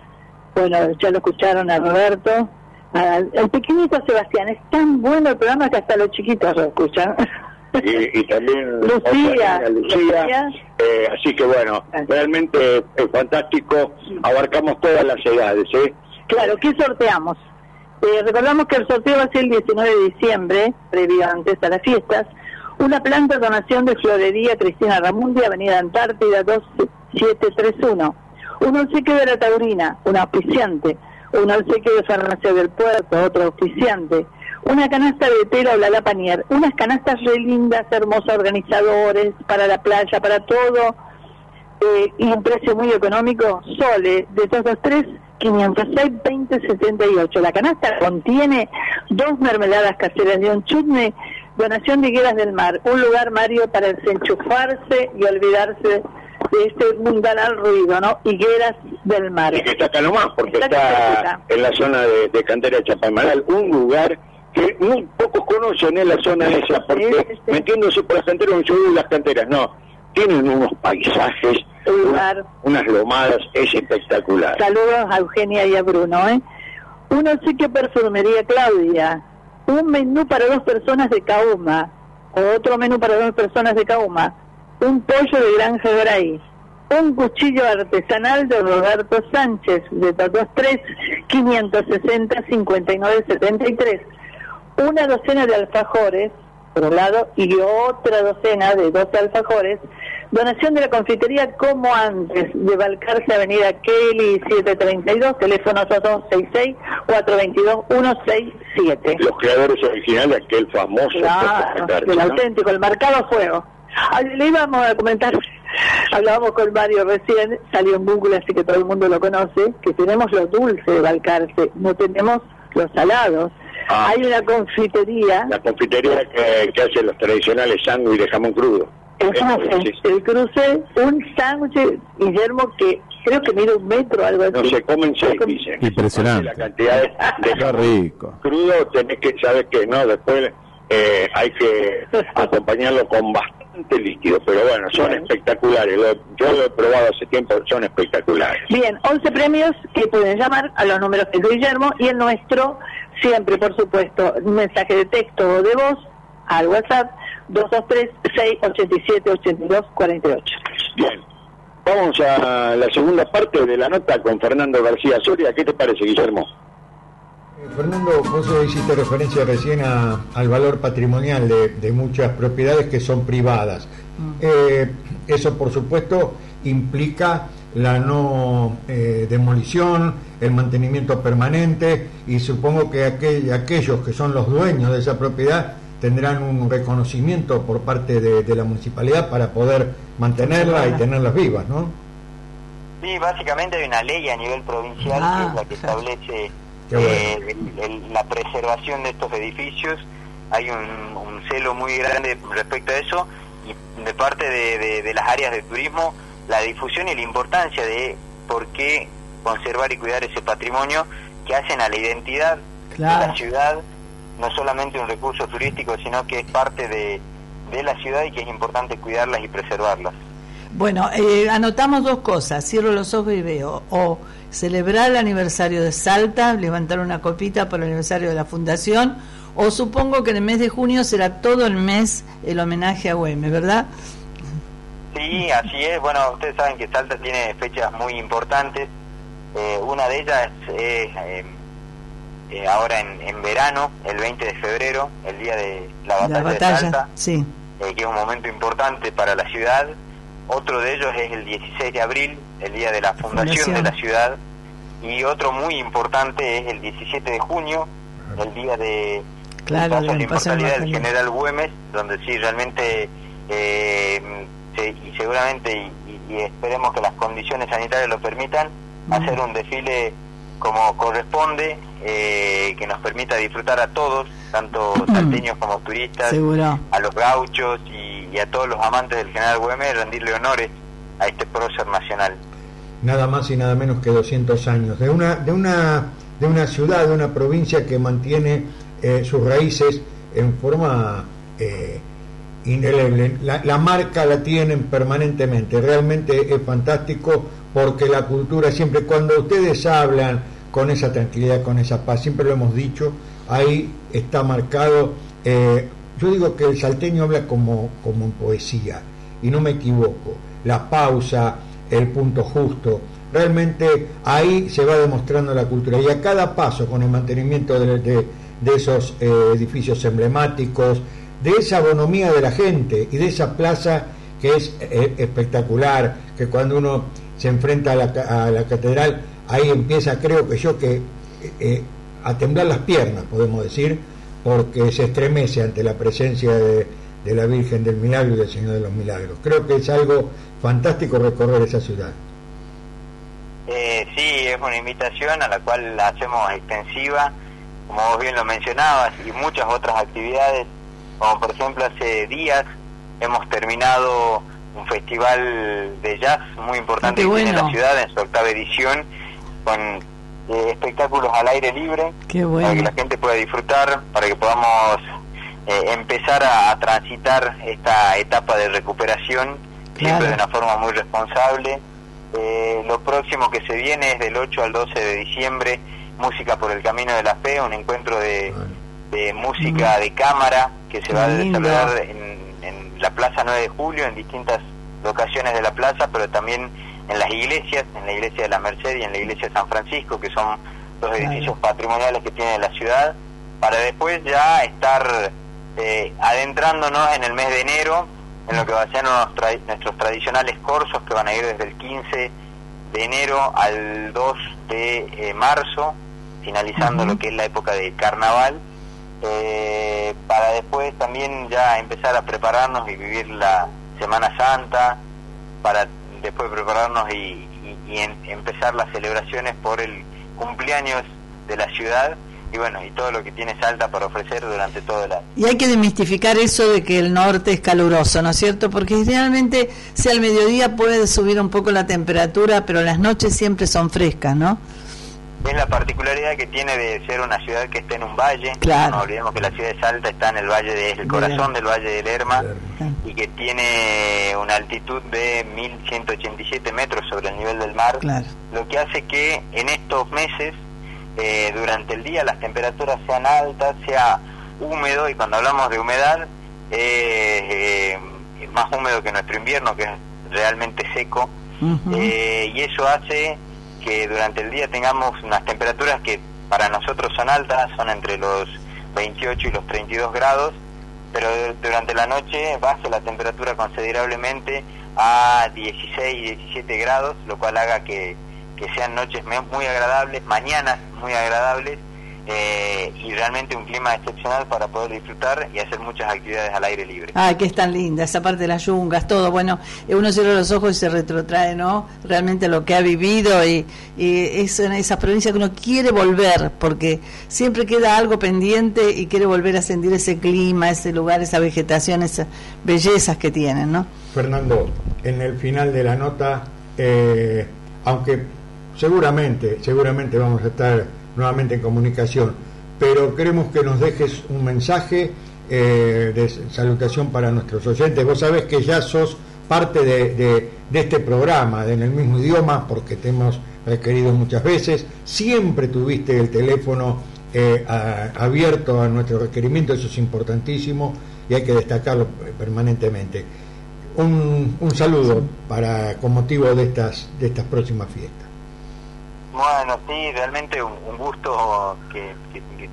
Speaker 1: bueno, ya lo escucharon a Roberto, al el pequeñito Sebastián, es tan bueno el programa que hasta los chiquitos lo escuchan.
Speaker 2: y, y también
Speaker 1: Lucía,
Speaker 2: Lucía. Eh, así que bueno, realmente es fantástico, abarcamos todas las edades. ¿eh?
Speaker 1: Claro, ¿qué sorteamos? Eh, recordamos que el sorteo va a ser el 19 de diciembre, previo antes a las fiestas. Una planta de donación de Florería Cristina Ramundi, Avenida Antártida 2731. Un obsequio de la Taurina, un auspiciante. Un obsequio de Farmacia del Puerto, otro auspiciante. Una canasta de tela o la Panier. Unas canastas re lindas, hermosas, organizadores, para la playa, para todo. Eh, y un precio muy económico, Sole, de todos tres, 506 20 78. La canasta contiene dos mermeladas caseras de un chutney, donación de Higueras del Mar, un lugar, Mario, para desenchufarse y olvidarse de este mundanal ruido, ¿no? Higueras del Mar.
Speaker 2: Y que está acá nomás, porque
Speaker 1: Está
Speaker 2: en la zona de, de Cantera de Chapalmaral, un lugar que muy pocos conocen en la zona esa, porque metiéndose por las canteras, yo digo las canteras, no, tienen unos paisajes, unas lomadas, es espectacular.
Speaker 1: Saludos a Eugenia y a Bruno, ¿eh? Un obsequio perfumería Claudia, un menú para dos personas de Cauma, otro menú para dos personas de Cauma, un pollo de Granja Gray, un cuchillo artesanal de Roberto Sánchez, de todos tres, 560 59 73, una docena de alfajores, por un lado, y otra docena de 12 alfajores, donación de la confitería como antes, de Balcarce Avenida Kelly 732, teléfono 226-422-167.
Speaker 2: Los creadores originales, aquel famoso
Speaker 1: Claro,
Speaker 2: ¿no?
Speaker 1: auténtico, el marcado fuego. Ah, Le íbamos a comentar, hablábamos con Mario recién, salió en Google, así que todo el mundo lo conoce, que tenemos los dulces de Balcarce, no tenemos los salados.
Speaker 2: Ah.
Speaker 1: Hay una confitería,
Speaker 2: La confitería que, que hace los tradicionales sándwiches de jamón crudo.
Speaker 1: el cruce, el cruce, un sándwich, Guillermo, que creo que mide un metro, algo así.
Speaker 2: No se comen seis, dicen.
Speaker 7: Impresionante.
Speaker 2: La cantidad de,
Speaker 7: rico.
Speaker 2: crudo tenés que saber que no, después eh, hay que acompañarlo con bastante líquido, pero bueno, son espectaculares. Lo- yo lo he probado hace tiempo, son espectaculares.
Speaker 1: Bien, 11 premios que pueden llamar a los números de Guillermo y el nuestro, siempre, por supuesto, un mensaje de texto o de voz al WhatsApp 223-687-8248.
Speaker 2: Bien, vamos a la segunda parte de la nota con Fernando García Soria. ¿Qué te parece, Guillermo?
Speaker 8: Fernando, vos hiciste referencia recién a- al valor patrimonial de, de muchas propiedades que son privadas. Eh, eso, por supuesto, implica la no eh, demolición, el mantenimiento permanente y supongo que aquel- aquellos que son los dueños de esa propiedad tendrán un reconocimiento por parte de, de la municipalidad para poder mantenerla y tenerlas vivas, ¿no?
Speaker 10: Sí, básicamente hay una ley a nivel provincial
Speaker 8: Ah,
Speaker 10: que es la que establece
Speaker 8: Qué bueno.
Speaker 10: eh, el- el- la preservación de estos edificios. Hay un, un celo muy grande respecto a eso y de parte de, de- de las áreas de turismo la difusión y la importancia de por qué conservar y cuidar ese patrimonio que hacen a la identidad de la ciudad, no solamente un recurso turístico, sino que es parte de, de la ciudad y que es importante cuidarlas y preservarlas.
Speaker 9: Bueno, eh, anotamos dos cosas, cierro los ojos y veo, o celebrar el aniversario de Salta, levantar una copita por el aniversario de la fundación, o supongo que en el mes de junio será todo el mes el homenaje a Güemes, ¿verdad?
Speaker 10: Sí, así es. Bueno, ustedes saben que Salta tiene fechas muy importantes. Eh, una de ellas es eh, eh, ahora en, en verano, el 20 de febrero, el día de la batalla,
Speaker 9: La
Speaker 10: de Salta,
Speaker 9: sí.
Speaker 10: eh, que es un momento importante para la ciudad. Otro de ellos es el 16 de abril, el día de la fundación,
Speaker 9: Fundación.
Speaker 10: de la ciudad. Y otro muy importante es el 17 de junio, el día de
Speaker 9: Claro,
Speaker 10: el paso la inmortalidad del general Güemes, donde sí realmente eh, se- y seguramente y, y- y esperemos que las condiciones sanitarias lo permitan hacer un desfile como corresponde eh, que nos permita disfrutar a todos tanto salteños como turistas
Speaker 9: Seguro.
Speaker 10: a los gauchos y, y a todos los amantes del general Güemes rendirle honores a este prócer nacional
Speaker 8: nada más y nada menos que 200 años, de una, de una, de una ciudad, de una provincia que mantiene eh, sus raíces en forma eh, indeleble. La, la marca la tienen permanentemente, realmente es fantástico porque la cultura siempre, cuando ustedes hablan con esa tranquilidad, con esa paz, siempre lo hemos dicho, ahí está marcado, eh, yo digo que el salteño habla como, como en poesía, y no me equivoco, la pausa, el punto justo. Realmente ahí se va demostrando la cultura y a cada paso con el mantenimiento de, de- esos eh, edificios emblemáticos, de esa bonomía de la gente y de esa plaza que es eh, espectacular, que cuando uno se enfrenta a la, a la catedral, ahí empieza, creo que yo, que eh, eh, a temblar las piernas, podemos decir, porque se estremece ante la presencia de, de la Virgen del Milagro y del Señor de los Milagros. Creo que es algo fantástico recorrer esa ciudad.
Speaker 10: Eh, sí, es una invitación a la cual la hacemos extensiva, como vos bien lo mencionabas, y muchas otras actividades, como por ejemplo hace días hemos terminado un festival de jazz muy importante que tiene la ciudad en su octava edición, con eh, espectáculos al aire libre, para que la gente pueda disfrutar, para que podamos eh, empezar a, a transitar esta etapa de recuperación, siempre de una forma muy responsable. Eh, lo próximo que se viene es del 8 al 12 de diciembre, Música por el Camino de la Fe, un encuentro de, de música de cámara que se
Speaker 9: Qué
Speaker 10: va a
Speaker 9: lindo.
Speaker 10: desarrollar en la Plaza 9 de Julio, en distintas locaciones de la plaza, pero también en las iglesias, en la iglesia de la Merced y en la iglesia de San Francisco, que son los edificios patrimoniales que tiene la ciudad, para después ya estar eh, adentrándonos en el mes de enero, en lo que va a ser nuestros, tra- nuestros tradicionales corsos que van a ir desde el 15 de enero al 2 de eh, marzo, finalizando lo que es la época de carnaval, eh, para después también ya empezar a prepararnos y vivir la Semana Santa, para después prepararnos y, y- empezar las celebraciones por el cumpleaños de la ciudad, y bueno, y todo lo que tiene Salta para ofrecer durante todo el año.
Speaker 9: Y hay que demistificar eso de que el norte es caluroso, ¿no es cierto? Porque idealmente, si al mediodía puede subir un poco la temperatura, pero las noches siempre son frescas, ¿no?
Speaker 10: Es la particularidad que tiene de ser una ciudad que está en un valle.
Speaker 9: Claro.
Speaker 10: No olvidemos que la ciudad de Salta está en el valle de, es el corazón del valle del Lerma y que tiene una altitud de 1187 metros sobre el nivel del mar,
Speaker 9: Claro.
Speaker 10: lo que hace que en estos meses, eh, durante el día, las temperaturas sean altas, sea húmedo y cuando hablamos de humedad, eh, eh, es más húmedo que nuestro invierno, que es realmente seco. Eh, y eso hace que durante el día tengamos unas temperaturas que para nosotros son altas, son entre los 28 y los 32 grados, pero durante la noche baja la temperatura considerablemente a 16, 17 grados, lo cual haga que, que sean noches muy agradables, mañanas muy agradables eh, y realmente un clima excepcional para poder disfrutar y hacer muchas actividades al aire libre.
Speaker 9: Ay, que es tan linda, esa parte de las yungas, todo. Bueno, eh, uno cierra los ojos y se retrotrae, ¿no? Realmente lo que ha vivido y, y es en esa provincia que uno quiere volver, porque siempre queda algo pendiente y quiere volver a sentir ese clima, ese lugar, esa vegetación, esas bellezas que tienen, ¿no?
Speaker 8: Fernando, en el final de la nota, eh, aunque seguramente, seguramente vamos a estar nuevamente en comunicación, pero queremos que nos dejes un mensaje eh, de salutación para nuestros oyentes. Vos sabés que ya sos parte de, de- de este programa, de en el mismo idioma, porque te hemos requerido muchas veces. Siempre tuviste el teléfono eh, a- abierto a nuestro requerimiento, eso es importantísimo y hay que destacarlo permanentemente. Un, un saludo para con motivo de estas de estas próximas fiestas.
Speaker 10: Bueno, sí, realmente un, un gusto que,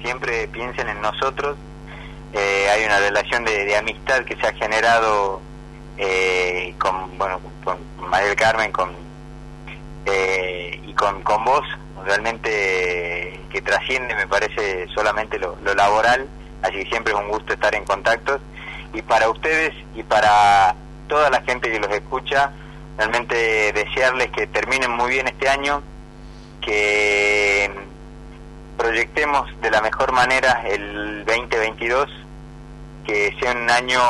Speaker 10: siempre piensen en nosotros. Eh, hay una relación de, amistad que se ha generado eh, con, bueno, con María del Carmen con, eh, y con, con vos, realmente que trasciende, me parece, solamente lo, lo laboral. Así que siempre es un gusto estar en contactos. Y para ustedes y para toda la gente que los escucha, realmente desearles que terminen muy bien este año, que proyectemos de la mejor manera el 2022, que sea un año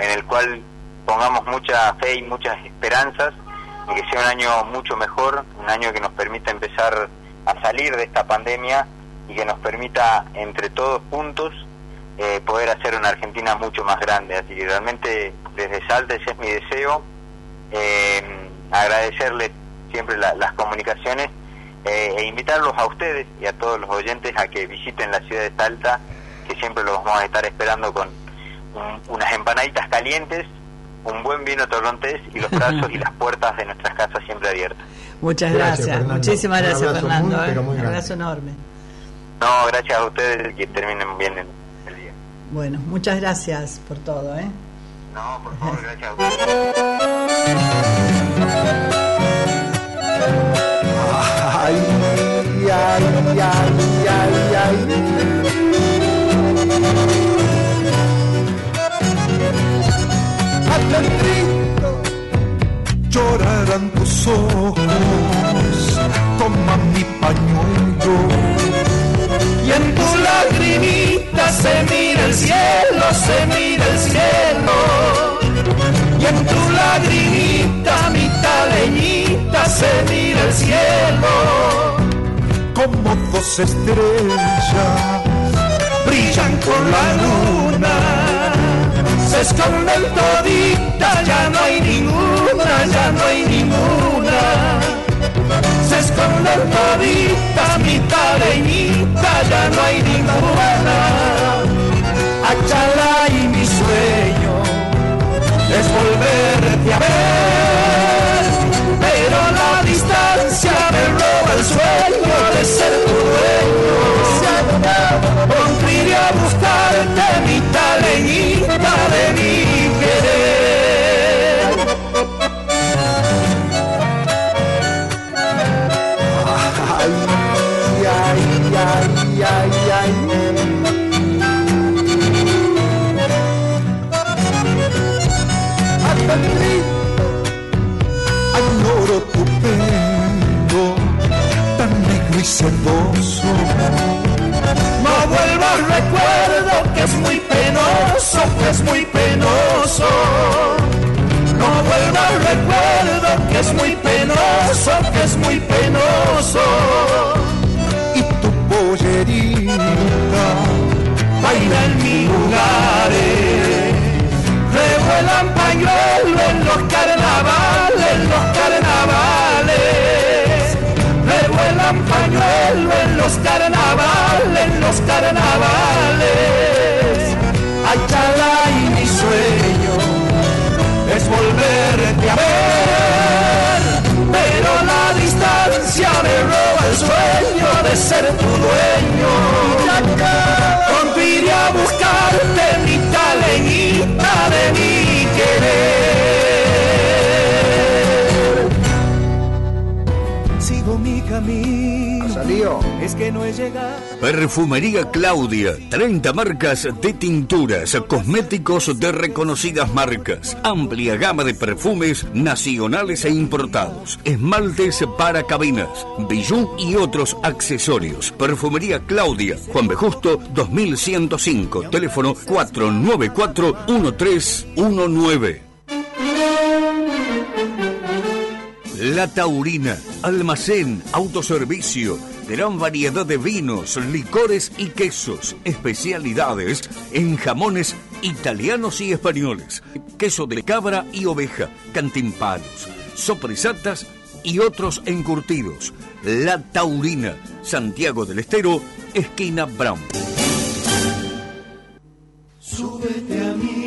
Speaker 10: en el cual pongamos mucha fe y muchas esperanzas, y que sea un año mucho mejor, un año que nos permita empezar a salir de esta pandemia y que nos permita entre todos juntos eh, poder hacer una Argentina mucho más grande. Así que realmente desde Salta ese es mi deseo, eh, agradecerles siempre la- las comunicaciones eh, e invitarlos a ustedes y a todos los oyentes a que visiten la ciudad de Salta, que siempre los vamos a estar esperando con un- unas empanaditas calientes, un buen vino torrontés y los brazos y las puertas de nuestras casas siempre abiertas.
Speaker 9: Muchas
Speaker 8: Gracias,
Speaker 9: muchísimas
Speaker 8: Un
Speaker 9: gracias,
Speaker 8: abrazo
Speaker 9: Fernando.
Speaker 8: muy,
Speaker 9: ¿eh?
Speaker 8: pero muy
Speaker 9: Un
Speaker 8: grande.
Speaker 9: abrazo enorme.
Speaker 10: No, gracias a ustedes que terminen bien el, el día.
Speaker 9: Bueno, muchas gracias por todo, ¿eh?
Speaker 10: No, por favor, gracias a ustedes.
Speaker 14: Ay, ay, ay, ay, ay. Atendrito, llorarán tus ojos, toma mi pañuelo.
Speaker 3: Y en tu lagrimita se mira el cielo, se mira el cielo. Y en tu lagrimita, mi taleñita, se mira el cielo.
Speaker 14: Como dos estrellas
Speaker 3: Brillan con la luna, se esconden toditas, ya no hay ninguna, ya no hay ninguna. Se esconden toditas, mi taleñita, ya no hay ninguna. Achala y mi sueño es volverte a ver, de
Speaker 14: y sedoso.
Speaker 3: vuelvas recuerdo que es muy penoso, que es muy penoso. No vuelvas recuerdo que es muy penoso, que es muy penoso. Y tu pollerita baila en mi lugares. Revuelan pañuelo en los carnavales, en los carnavales. Revuelan pañuelo en los carnavales, en los carnavales. Ay, chala, y mi sueño es volverte a ver. Pero la distancia me roba el sueño de ser tu dueño. Iré a buscarte mi talenita de mi querer. Camino.
Speaker 15: ¿Salió?
Speaker 3: Es que no he llegado.
Speaker 5: Perfumería Claudia, 30 marcas de tinturas, cosméticos de reconocidas marcas, amplia gama de perfumes nacionales e importados, esmaltes para cabinas, bijú y otros accesorios. Perfumería Claudia, Juan B. Justo, 2105, teléfono 494-1319. La Taurina, almacén, autoservicio, gran variedad de vinos, licores y quesos, especialidades en jamones italianos y españoles, queso de cabra y oveja, cantimpalos, sopresatas y otros encurtidos. La Taurina, Santiago del Estero, esquina Brown.
Speaker 3: Súbete a ilusión.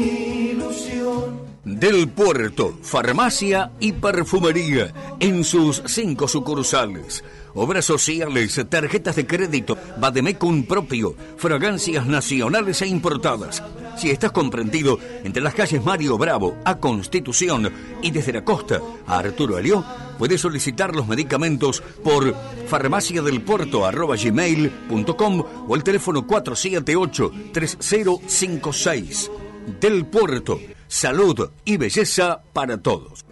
Speaker 5: Del Puerto, farmacia y perfumería en sus cinco sucursales. Obras sociales, tarjetas de crédito, Bademecum propio, fragancias nacionales e importadas. Si estás comprendido entre las calles Mario Bravo a Constitución y desde la costa a Arturo Alió, puedes solicitar los medicamentos por farmaciadelpuerto.gmail.com o el teléfono 478-3056. Del Puerto, salud y belleza para todos.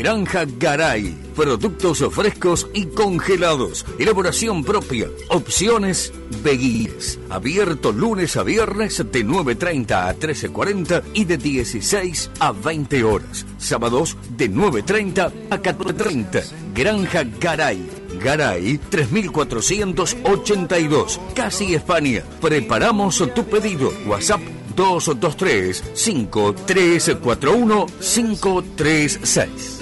Speaker 5: Granja Garay. Productos frescos y congelados. Elaboración propia. Opciones veguíes. Abierto lunes a viernes de 9.30 a 13.40 y de 16 a 20 horas. Sábados de 9.30 a 14.30. Granja Garay. Garay 3482. Casi España. Preparamos tu pedido. WhatsApp 223 5341 536.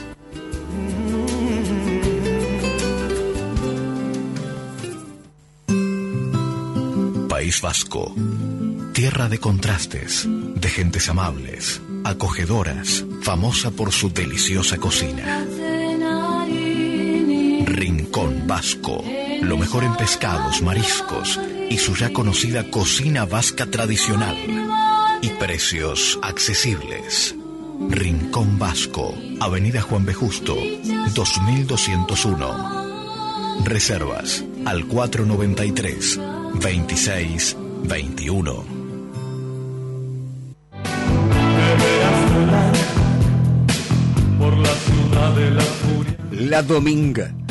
Speaker 16: País Vasco. Tierra de contrastes, de gentes amables, acogedoras, famosa por su deliciosa cocina. Rincón Vasco. Lo mejor en pescados, mariscos y su ya conocida cocina vasca tradicional. Y precios accesibles. Rincón Vasco. Avenida Juan B. Justo, 2201. Reservas al 493 26 21.
Speaker 3: Por la ciudad de la furia.
Speaker 5: La Dominga.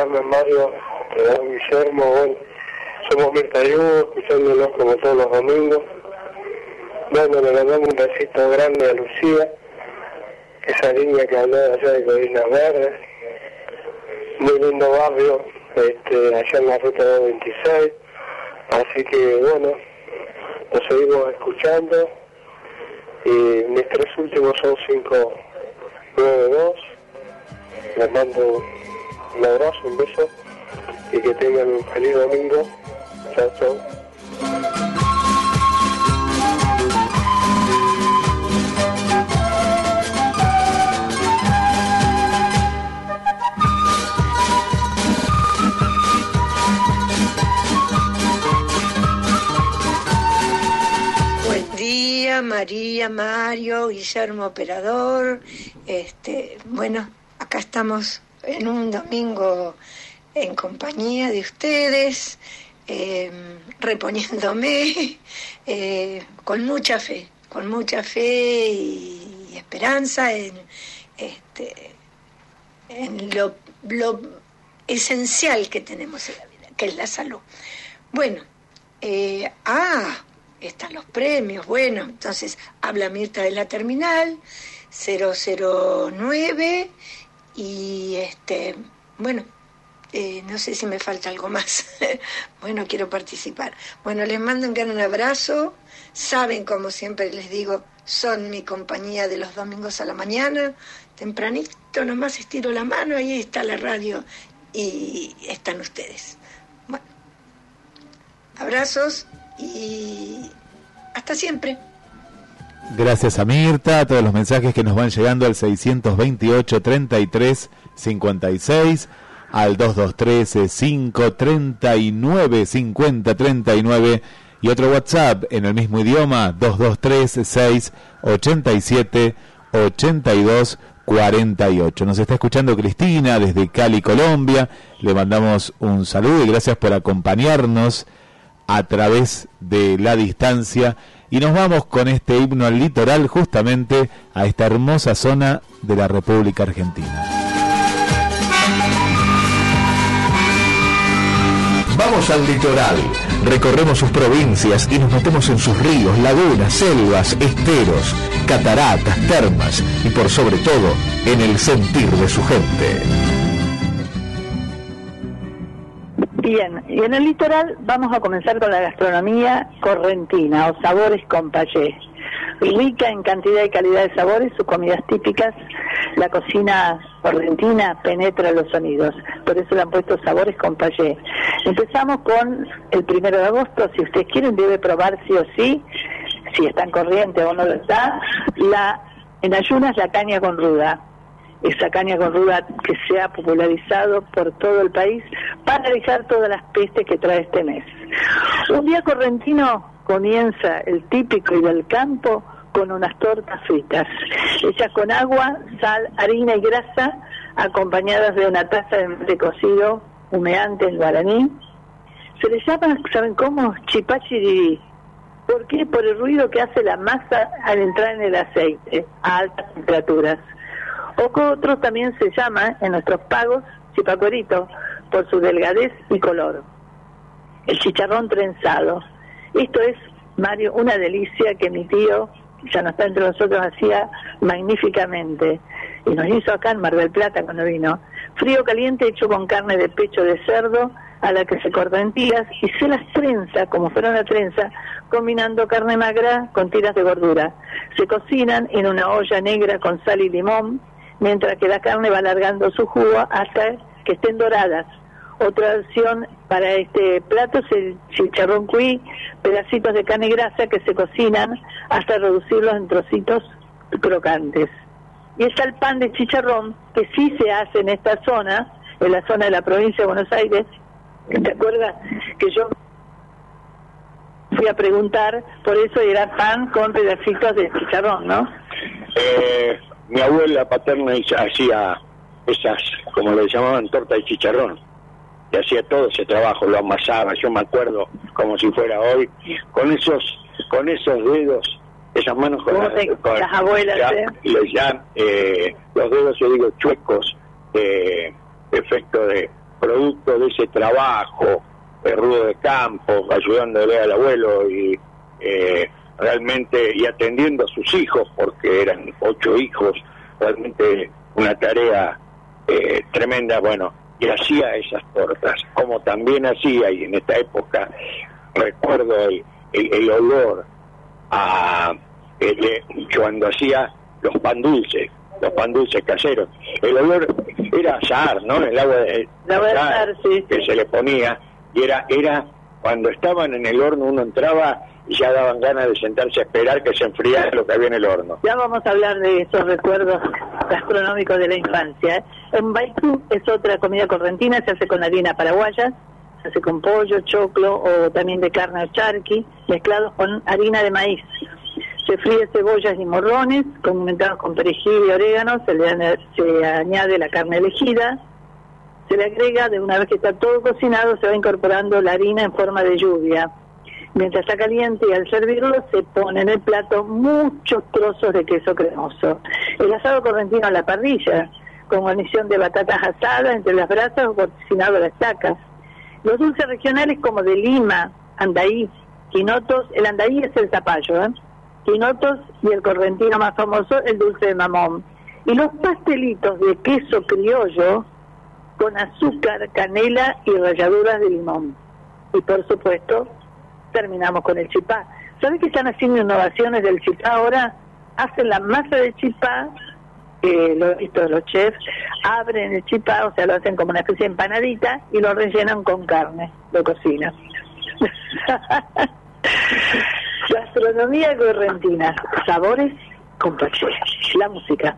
Speaker 17: Carmen, Mario, eh, Guillermo, bueno,
Speaker 18: Somos Mirta y escuchándonos como todos los domingos. Bueno, le mandamos un besito grande a Lucía, esa niña que habló allá de Colinas Verdes. Muy lindo barrio, este, allá en la ruta 226. Así que bueno, nos seguimos escuchando. Y mis tres últimos son 592. Les mando un abrazo, un beso y que tengan un feliz domingo. Chao, chao.
Speaker 19: Buen día, María, Mario, Guillermo Operador. Este, bueno, acá estamos en un domingo en compañía de ustedes, eh, reponiéndome eh, con mucha fe, con mucha fe y, esperanza en, este, en lo, lo esencial que tenemos en la vida, que es la salud. Bueno, eh, ah, están los premios, bueno, entonces habla Mirta de la terminal 009 y este, bueno, eh, no sé si me falta algo más. bueno, quiero participar. Bueno, les mando un gran abrazo. Saben, como siempre les digo, son mi compañía de los domingos a la mañana. Tempranito nomás estiro la mano, ahí está la radio y están ustedes. Bueno, abrazos y hasta siempre.
Speaker 7: Gracias a Mirta, a todos los mensajes que nos van llegando al 628 33 56, al 223 539 50 39 y otro WhatsApp en el mismo idioma 223 6 87 82 48. Nos está escuchando Cristina desde Cali, Colombia. Le mandamos un saludo y gracias por acompañarnos a través de la distancia. Y nos vamos con este himno al litoral justamente a esta hermosa zona de la República Argentina.
Speaker 16: Vamos al litoral, recorremos sus provincias y nos metemos en sus ríos, lagunas, selvas, esteros, cataratas, termas y por sobre todo en el sentir de su gente.
Speaker 1: Bien, y en el litoral vamos a comenzar con la gastronomía correntina o sabores con payé. Rica en cantidad y calidad de sabores, sus comidas típicas, la cocina correntina penetra los sonidos, por eso le han puesto sabores con payé. Empezamos con el primero de agosto, si ustedes quieren debe probar sí o sí, si está en corriente o no lo está, la, en ayunas la caña con ruda esa caña con ruda que se ha popularizado por todo el país para dejar todas las pestes que trae este mes. Un día correntino comienza el típico y del campo con unas tortas fritas, hechas con agua, sal, harina y grasa, acompañadas de una taza de cocido humeante en guaraní. Se les llama, ¿saben cómo? Chipachirirí. ¿Por qué? Por el ruido que hace la masa al entrar en el aceite a altas temperaturas. O otros también se llama en nuestros pagos chipacuerito por su delgadez y color. El chicharrón trenzado. Esto es, Mario, una delicia que mi tío, ya no está entre nosotros, hacía magníficamente. Y nos hizo acá en Mar del Plata cuando vino. Frío caliente hecho con carne de pecho de cerdo a la que se corta en tiras y se las trenza como fuera una trenza, combinando carne magra con tiras de gordura. Se cocinan en una olla negra con sal y limón, mientras que la carne va alargando su jugo hasta que estén doradas. Otra opción para este plato es el chicharrón cuí, pedacitos de carne grasa que se cocinan hasta reducirlos en trocitos crocantes. Y está el pan de chicharrón, que sí se hace en esta zona, en la zona de la provincia de Buenos Aires. ¿Te acuerdas que yo fui a preguntar por eso era pan con pedacitos de chicharrón, ¿no?
Speaker 2: Eh, mi abuela paterna hacía esas, como le llamaban, torta de chicharrón. Y hacía todo ese trabajo, lo amasaba, yo me acuerdo como si fuera hoy, con esos, con esos dedos, esas manos con,
Speaker 1: ¿Cómo
Speaker 2: la-
Speaker 1: te-
Speaker 2: con-
Speaker 1: las abuelas,
Speaker 2: ya-
Speaker 1: eh?
Speaker 2: llaman, eh, los dedos, yo digo, chuecos, eh, efecto de producto de ese trabajo eh, rudo de campo, ayudándole al abuelo y eh, realmente y atendiendo a sus hijos, porque eran ocho hijos, realmente una tarea eh, tremenda, bueno, y hacía esas tortas, como también hacía, y en esta época recuerdo el, el, el olor a el- cuando hacía los pan dulces, los pan dulces caseros. El olor era azar, ¿no? El agua de,
Speaker 1: de azahar, sí,
Speaker 2: que se le ponía y era era cuando estaban en el horno uno entraba y ya daban ganas de sentarse a esperar que se enfriara lo que había en el horno.
Speaker 1: Ya vamos a hablar de esos recuerdos gastronómicos de la infancia. ¿eh? En Baikú es otra comida correntina, se hace con harina paraguaya, se hace con pollo, choclo o también de carne o charqui, mezclados con harina de maíz. Se fríe cebollas y morrones, condimentados con perejil y orégano, se le se añade la carne elegida, se le agrega, de una vez que está todo cocinado, se va incorporando la harina en forma de lluvia. Mientras está caliente y al servirlo se pone en el plato muchos trozos de queso cremoso. El asado correntino a la parrilla, con guarnición de batatas asadas entre las brasas o cocinado a las tacas. Los dulces regionales como de Lima, andaí, quinotos, el andaí es el zapallo, ¿eh? quinotos y el correntino más famoso, el dulce de mamón. Y los pastelitos de queso criollo con azúcar, canela y ralladuras de limón. Y por supuesto, terminamos con el chipá. ¿Sabes que están haciendo innovaciones del chipá ahora? Hacen la masa de chipá, eh, lo los chefs, abren el chipá, o sea, lo hacen como una especie de empanadita y lo rellenan con carne, lo cocinan. Gastronomía correntina, sabores con Pache. La música.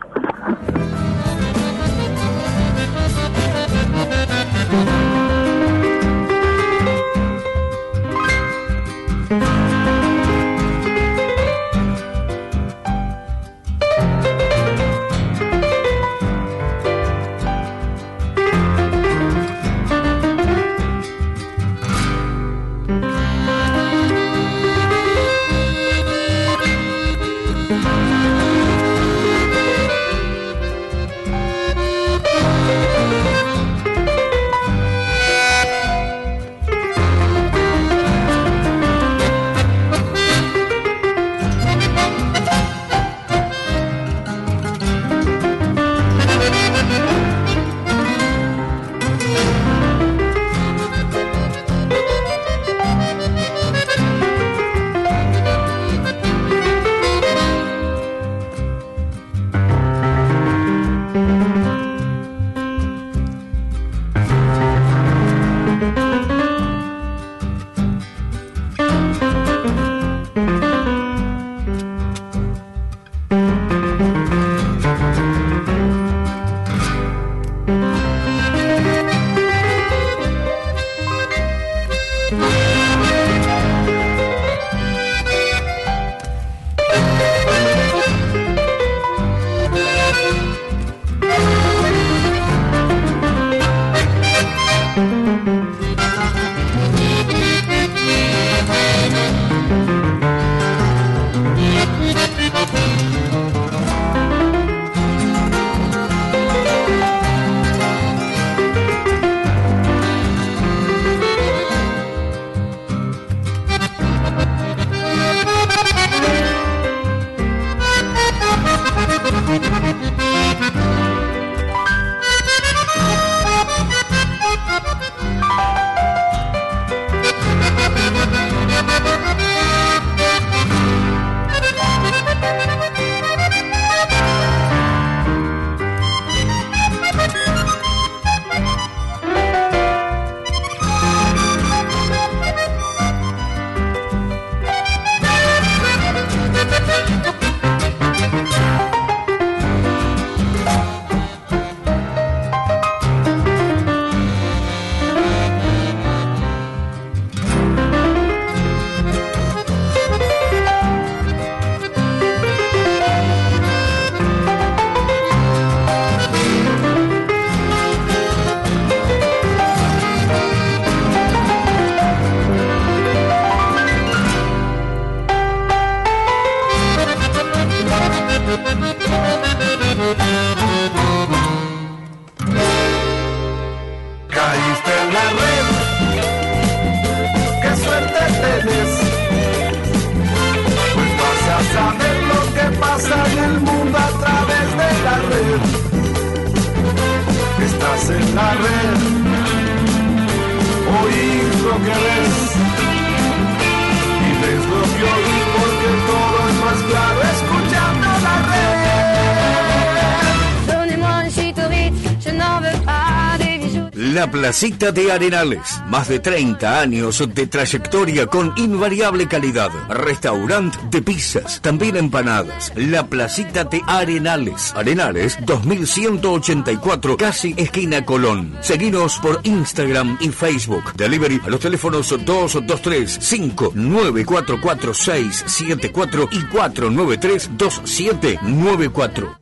Speaker 5: Placita de Arenales. Más de 30 años de trayectoria con invariable calidad. Restaurante de pizzas, también empanadas. La Placita de Arenales. Arenales 2184, casi esquina Colón. Seguinos por Instagram y Facebook. Delivery a los teléfonos 223 5944674 y 493 2794.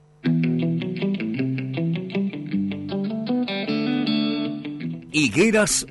Speaker 5: Higueras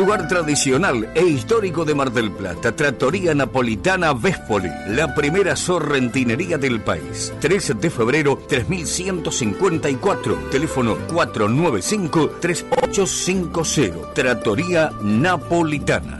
Speaker 5: Lugar tradicional e histórico de Mar del Plata, Trattoria Napolitana Véspoli, la primera sorrentinería del país. 13 de febrero 3154, teléfono 495-3850, Trattoria Napolitana.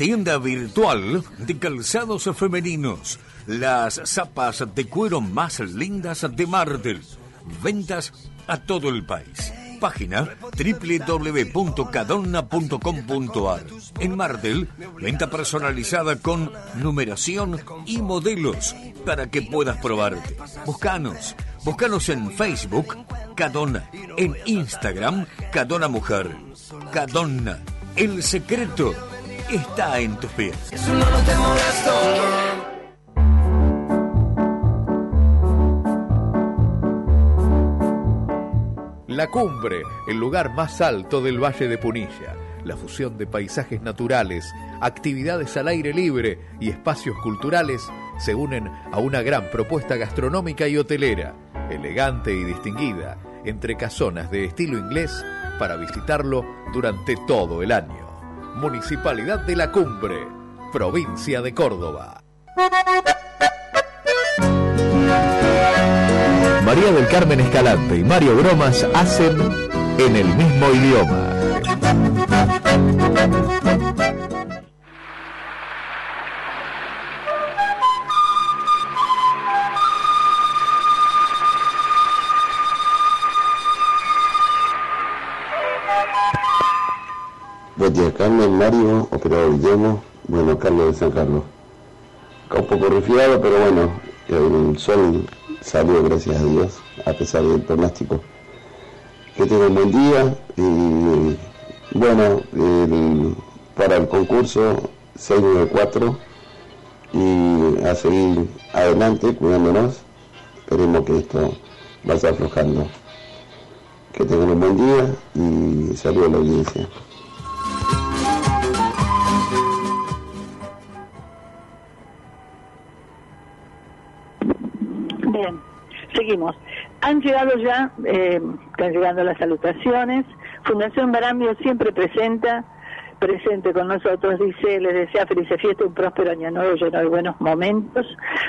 Speaker 5: tienda virtual de calzados femeninos. Las zapas de cuero más lindas de Martel. Ventas a todo el país. Página www.cadonna.com.ar. En Martel, venta personalizada con numeración y modelos para que puedas probarte. Buscanos. Buscanos en Facebook, Cadonna. En Instagram, Cadonna Mujer. Cadonna. El secreto está en tus pies.
Speaker 6: La cumbre, el lugar más alto del Valle de Punilla. La fusión de paisajes naturales, actividades al aire libre y espacios culturales se unen a una gran propuesta gastronómica y hotelera, elegante y distinguida, entre casonas de estilo inglés para visitarlo durante todo el año. Municipalidad de la Cumbre, provincia de Córdoba.
Speaker 7: María del Carmen Escalante y Mario Bromas hacen en el mismo idioma.
Speaker 20: Buen día, Carmen, Mario, operador Guillermo, bueno, Carlos de San Carlos. Un poco resfriado, pero bueno, el sol salió, gracias a Dios, a pesar del pronóstico. Que tenga un buen día y bueno, para el concurso 694 y a seguir adelante, cuidándonos. Esperemos que esto vaya aflojando. Que tengan un buen día y saludos a la audiencia.
Speaker 1: Seguimos. Han llegado ya, eh, están llegando las salutaciones. Fundación Barambio siempre presenta, presente con nosotros, dice, les desea feliz fiesta, un próspero año nuevo lleno de buenos momentos,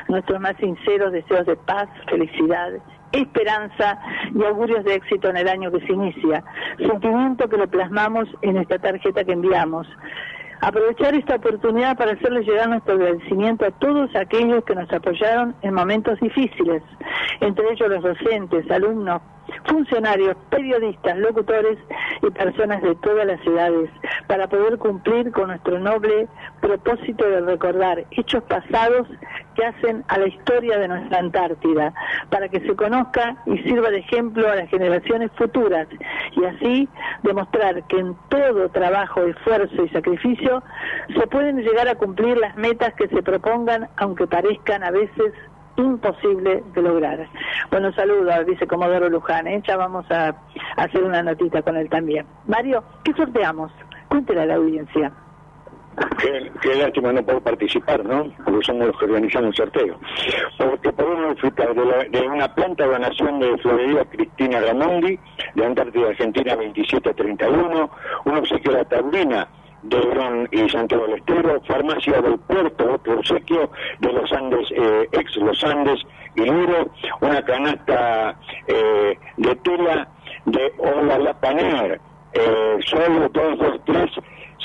Speaker 1: nuestros más sinceros deseos de paz, felicidad, esperanza y augurios de éxito en el año que se inicia, sentimiento que lo plasmamos en esta tarjeta que enviamos. Aprovechar esta oportunidad para hacerles llegar nuestro agradecimiento a todos aquellos que nos apoyaron en momentos difíciles, entre ellos los docentes, alumnos, funcionarios, periodistas, locutores y personas de todas las ciudades, para poder cumplir con nuestro noble propósito de recordar hechos pasados que hacen a la historia de nuestra Antártida, para que se conozca y sirva de ejemplo a las generaciones futuras y así demostrar que en todo trabajo, esfuerzo y sacrificio se pueden llegar a cumplir las metas que se propongan, aunque parezcan a veces imposible de lograr. Bueno, saludo al vicecomodoro Luján, ¿eh? ya vamos a, hacer una notita con él también. Mario, ¿qué sorteamos? Cuéntele a la audiencia.
Speaker 2: Qué, qué lástima no poder participar, ¿no? Porque somos los que organizamos el sorteo. Porque podemos disfrutar de, la- de una planta de donación de Florería Cristina Ramondi, de Antártida Argentina 2731, un obsequio de la tablina Verón y Santiago del Estero, Farmacia del Puerto, otro obsequio de los Andes, eh, ex Los Andes y Luro, una canasta eh, de tela de Ola La Paner, eh, solo 223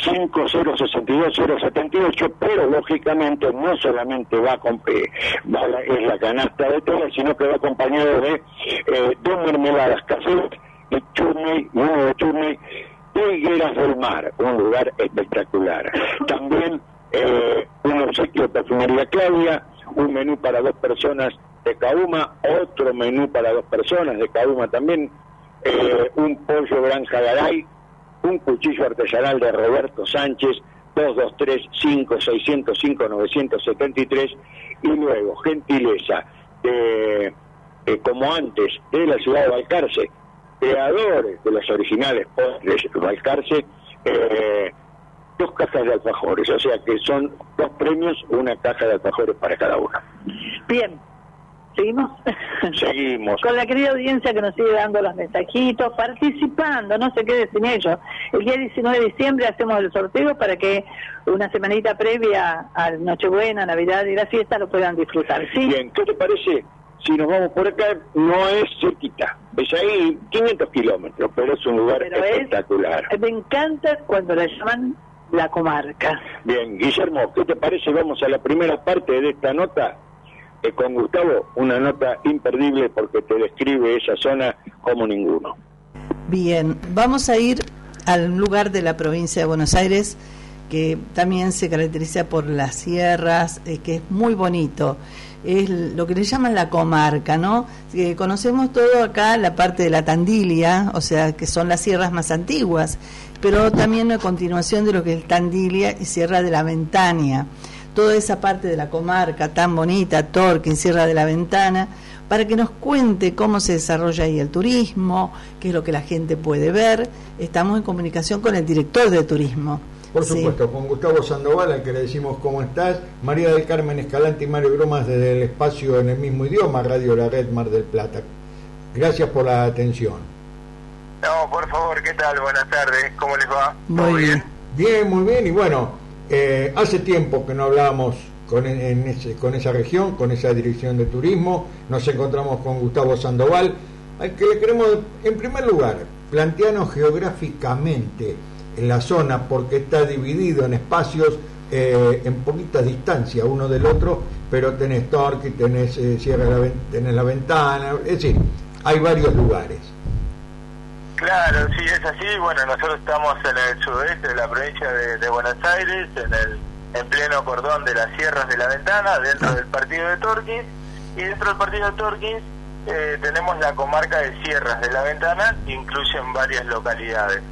Speaker 2: 5062-078, pero lógicamente no solamente va, con, eh, la- es la canasta de tela, sino que va acompañado de eh, dos mermeladas caseras de churney, uno de churney, Higueras del Mar, un lugar espectacular. También eh, un obsequio de perfumería Claudia, un menú para dos personas de Cauma, otro menú para dos personas de Cauma también, eh, un pollo granja garay, un cuchillo artesanal de Roberto Sánchez, 223-5605-973, y luego, gentileza, de, eh, como antes, de la ciudad de Balcarce, creadores de los originales postres Balcarce, eh, dos cajas de alfajores, o sea que son dos premios, una caja de alfajores para cada uno.
Speaker 1: Bien, ¿seguimos?
Speaker 2: Seguimos.
Speaker 1: Con la querida audiencia que nos sigue dando los mensajitos, participando, no se quede sin ellos. El día 19 de diciembre hacemos el sorteo para que una semanita previa a Nochebuena, Navidad y la fiesta lo puedan disfrutar. ¿sí?
Speaker 2: Bien, ¿qué te parece? Si nos vamos por acá, no es cerquita, es ahí 500 kilómetros, pero es un lugar
Speaker 1: Pero es-
Speaker 2: espectacular.
Speaker 1: Me encanta cuando la llaman la comarca.
Speaker 2: Bien, Guillermo, ¿qué te parece? Vamos a la primera parte de esta nota eh, con Gustavo, una nota imperdible porque te describe esa zona como ninguno.
Speaker 9: Bien, vamos a ir al lugar de la provincia de Buenos Aires que también se caracteriza por las sierras, eh, que es muy bonito. Es lo que le llaman la comarca, ¿no? Conocemos todo acá, la parte de la Tandilia, o sea, que son las sierras más antiguas, pero también a continuación de lo que es Tandilia y Sierra de la Ventania. Toda esa parte de la comarca tan bonita, Torquín, Sierra de la Ventana, para que nos cuente cómo se desarrolla ahí el turismo, qué es lo que la gente puede ver. Estamos en comunicación con el director de turismo.
Speaker 8: Por
Speaker 9: Sí.
Speaker 8: supuesto, con Gustavo Sandoval, al que le decimos cómo estás, María del Carmen Escalante y Mario Bromas desde el espacio en el mismo idioma, Radio La Red Mar del Plata. Gracias por la atención.
Speaker 21: No, por favor, ¿qué tal? Buenas tardes, ¿cómo les va?
Speaker 8: Muy bien. Bien, muy bien. Y bueno, eh, hace tiempo que no hablábamos con, en ese- con esa región, con esa dirección de turismo. Nos encontramos con Gustavo Sandoval, al que le queremos, en primer lugar, plantearnos geográficamente en la zona, porque está dividido en espacios eh, en poquita distancia uno del otro, pero tenés Torque, tenés eh, Sierra de la, tenés la Ventana, es decir, hay varios lugares.
Speaker 21: Claro, sí, es así. Bueno, nosotros estamos en el sudoeste de la provincia de, de Buenos Aires, en el en pleno cordón de las Sierras de la Ventana, dentro del partido de Torquís, y dentro del partido de Torquís eh, tenemos la comarca de Sierras de la Ventana, que incluyen varias localidades.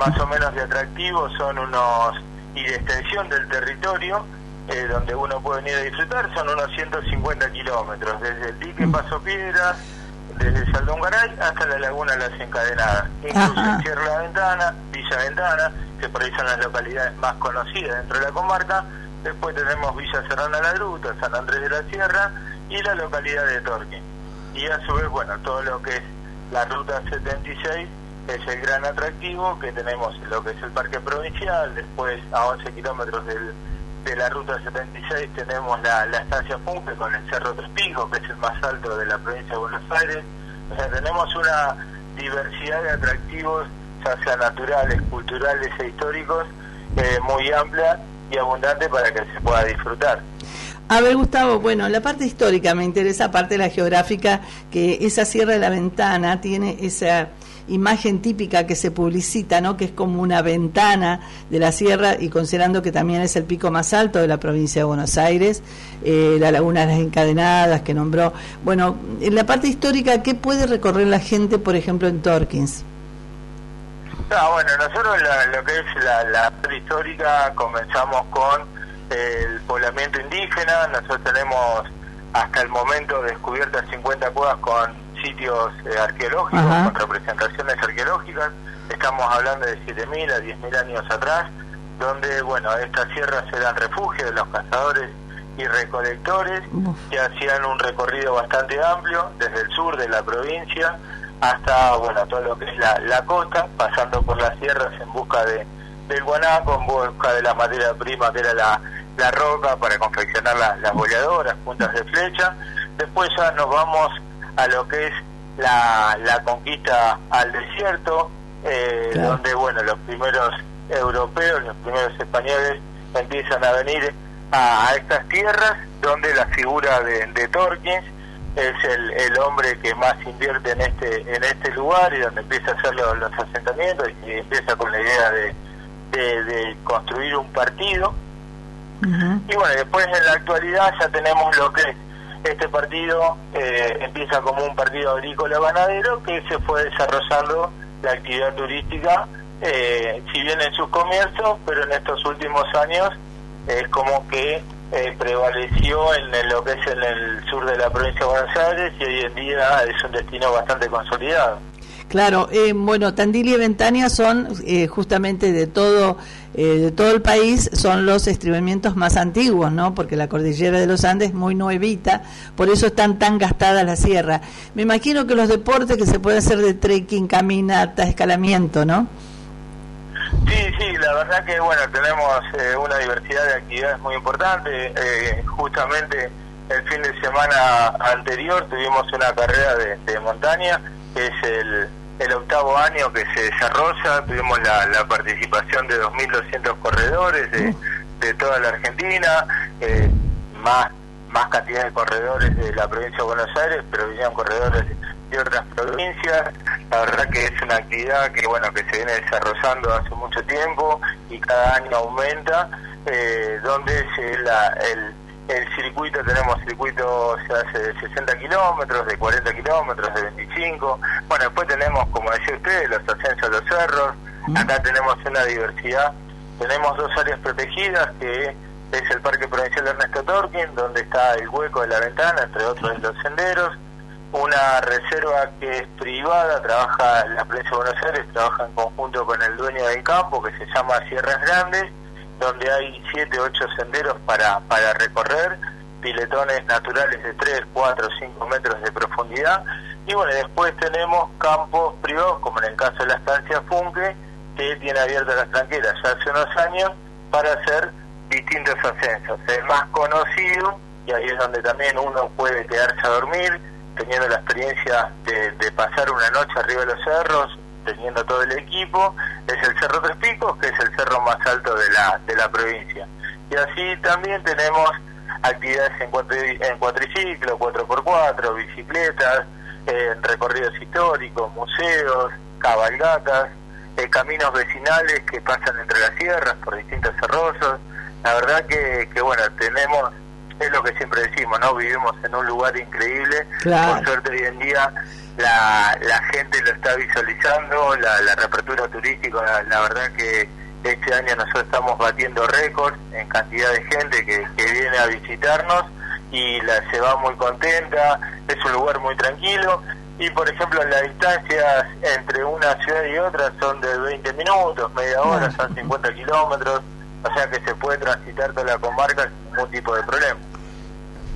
Speaker 21: Más o menos de atractivos son unos, y de extensión del territorio, eh, donde uno puede venir a disfrutar, son unos 150 kilómetros, desde el dique Paso Piedras, desde Saldongaray hasta la Laguna Las Encadenadas. Incluye Sierra La Ventana, Villa Ventana, que por ahí son las localidades más conocidas dentro de la comarca. Después tenemos Villa Serrana La Gruta, San Andrés de la Sierra y la localidad de Torque. Y a su vez, bueno, todo lo que es la Ruta 76 es el gran atractivo que tenemos en lo que es el Parque Provincial, después a 11 kilómetros del, de la Ruta 76 tenemos la, la estancia Punque con el Cerro Tres Picos, que es el más alto de la provincia de Buenos Aires. O sea, tenemos una diversidad de atractivos, ya sea naturales, culturales e históricos, eh, muy amplia y abundante para que se pueda disfrutar.
Speaker 9: A ver, Gustavo, bueno, la parte histórica me interesa, aparte de la geográfica, que esa Sierra de la Ventana tiene esa, imagen típica que se publicita, ¿no? Que es como una ventana de la sierra y considerando que también es el pico más alto de la provincia de Buenos Aires, eh, la Laguna de las Encadenadas que nombró. Bueno, en la parte histórica, ¿qué puede recorrer la gente, por ejemplo, en Torkins?
Speaker 21: Ah, bueno, nosotros lo que es la, la parte histórica comenzamos con el poblamiento indígena, nosotros tenemos hasta el momento descubiertas 50 cuevas con sitios eh, arqueológicos, con representaciones arqueológicas, estamos hablando de 7.000 a 10.000 años atrás, donde, bueno, estas sierras eran refugio de los cazadores y recolectores que hacían un recorrido bastante amplio desde el sur de la provincia hasta, bueno, todo lo que es la, la costa, pasando por las sierras en busca de del guanaco, en busca de la materia prima que era la, la roca para confeccionar las boleadoras, puntas de flecha. Después ya nos vamos a lo que es la, la conquista al desierto, eh, donde bueno los primeros europeos, los primeros españoles empiezan a venir a, estas tierras, donde la figura de, de Torkins es el, el, hombre que más invierte en este en este lugar y donde empieza a hacer los, los asentamientos y empieza con la idea de, de, de construir un partido. Y bueno, después en la actualidad ya tenemos lo que este partido eh, empieza como un partido agrícola ganadero que se fue desarrollando la actividad turística, eh, si bien en sus comienzos, pero en estos últimos años es como que eh, prevaleció en, lo que es en el sur de la provincia de Buenos Aires y hoy en día es un destino bastante consolidado.
Speaker 9: Claro, eh, bueno, Tandil y Ventania son eh, justamente de todo eh, de todo el país son los estribamientos más antiguos, ¿no? Porque la cordillera de los Andes es muy nuevita, por eso están tan gastadas la sierra. Me imagino que los deportes que se puede hacer de trekking, caminata, escalamiento, ¿no?
Speaker 21: Sí, sí, la verdad que bueno, tenemos una diversidad de actividades muy importante. justamente el fin de semana anterior tuvimos una carrera de montaña, que es el el octavo año que se desarrolla, tuvimos la, participación de 2.200 corredores de, de, toda la Argentina, eh, más más cantidad de corredores de la provincia de Buenos Aires, pero vinieron corredores de otras provincias. La verdad que es una actividad que bueno que se viene desarrollando hace mucho tiempo y cada año aumenta, eh, donde se la, el el circuito, tenemos circuitos de 60 kilómetros, de 40 kilómetros, de 25. Bueno, después tenemos, como decía usted, los ascensos a los cerros. Acá tenemos una diversidad. Tenemos dos áreas protegidas, que es el Parque Provincial Ernesto Torquín, donde está el hueco de la ventana, entre otros los senderos. Una reserva que es privada, trabaja la provincia de Buenos Aires, trabaja en conjunto con el dueño del campo, que se llama Sierras Grandes donde hay 7, 8 senderos para, para recorrer, piletones naturales de 3, 4, 5 metros de profundidad. Y bueno, después tenemos campos privados, como en el caso de la estancia Funke, que tiene abiertas las tranqueras ya hace unos años para hacer distintos ascensos. El más conocido, y ahí es donde también uno puede quedarse a dormir, teniendo la experiencia de, pasar una noche arriba de los cerros, teniendo todo el equipo, es el Cerro Tres Picos, que es el cerro más alto de la, de la provincia. Y así también tenemos actividades en, en cuatriciclo, 4x4, bicicletas, eh, recorridos históricos, museos, cabalgatas, eh, caminos vecinales que pasan entre las sierras por distintos cerrosos. La verdad que, que bueno, tenemos es lo que siempre decimos, ¿no? Vivimos en un lugar increíble. Por suerte hoy en día la, la gente lo está visualizando, la, la reapertura turística, la, verdad que este año nosotros estamos batiendo récords en cantidad de gente que, que viene a visitarnos y la, se va muy contenta, es un lugar muy tranquilo y por ejemplo las distancias entre una ciudad y otra son de 20 minutos, media hora, son 50 kilómetros, o sea que se puede transitar toda la comarca sin ningún tipo de problema.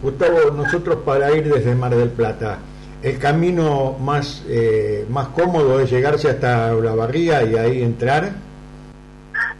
Speaker 8: Gustavo, nosotros para ir desde Mar del Plata, el camino más eh, más cómodo es llegarse hasta la barriga y ahí entrar.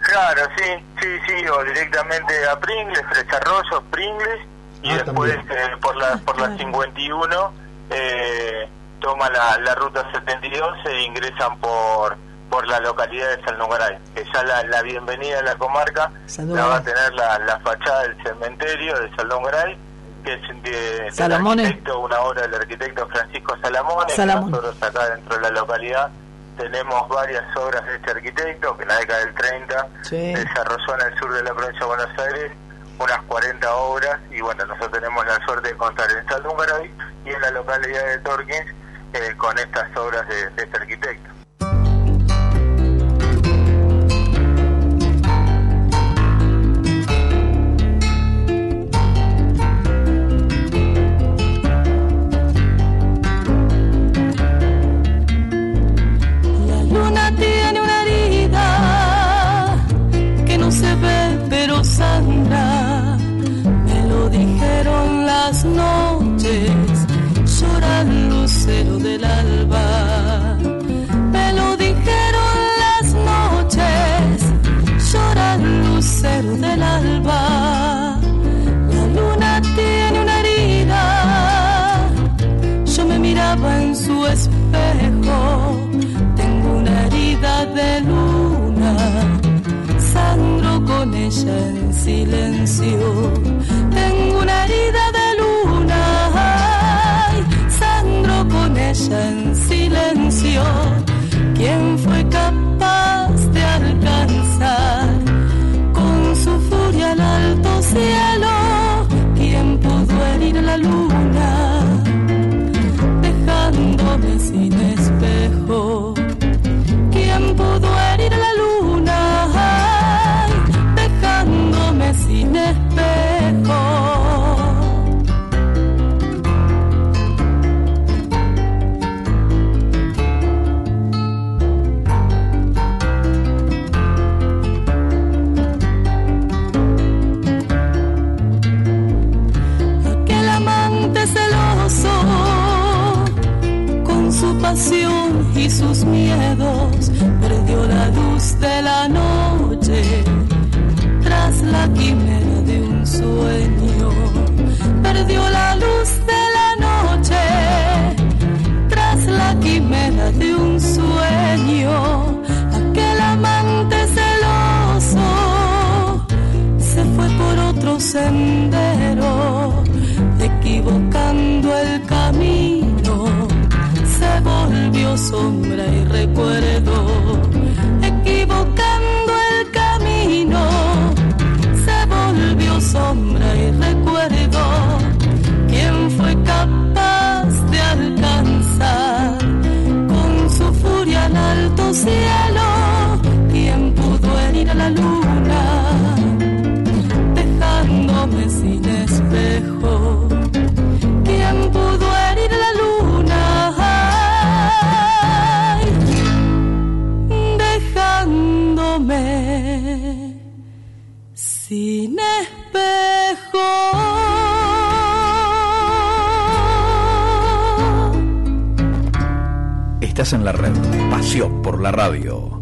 Speaker 21: Claro, sí, sí, sí, o directamente a Pringles, Arroyo, Pringles, y ah, después eh, por la por la 51 eh, toma la, la ruta 72 e ingresan por por la localidad de San Lugaray, que ya la, la bienvenida a la comarca la va a tener la, la fachada del cementerio de San Lugaray que es de, arquitecto, una obra del arquitecto Francisco Salamone, nosotros acá dentro de la localidad tenemos varias obras de este arquitecto que en la década del 30 desarrolló en el sur de la provincia de Buenos Aires unas 40 obras y bueno, nosotros tenemos la suerte de contar en Saldúngaravi y en la localidad de Torquín eh, con estas obras de, de este arquitecto.
Speaker 22: Las noches, llora lucero del alba. Me lo dijeron las noches, llora lucero del alba. La luna tiene una herida yo me miraba en su espejo. Tengo una herida de luna, sangro con ella en silencio. Tengo una herida de sangro perdió la luz de la noche tras la quimera de un sueño. Perdió la luz de la noche tras la quimera de un sueño. Aquel amante celoso se fue por otro sendero, sombra y recuerdo, equivocando el camino, se volvió sombra y recuerdo. ¿Quién fue capaz de alcanzar con su furia al alto cielo?
Speaker 6: En la red. Pasión por la radio.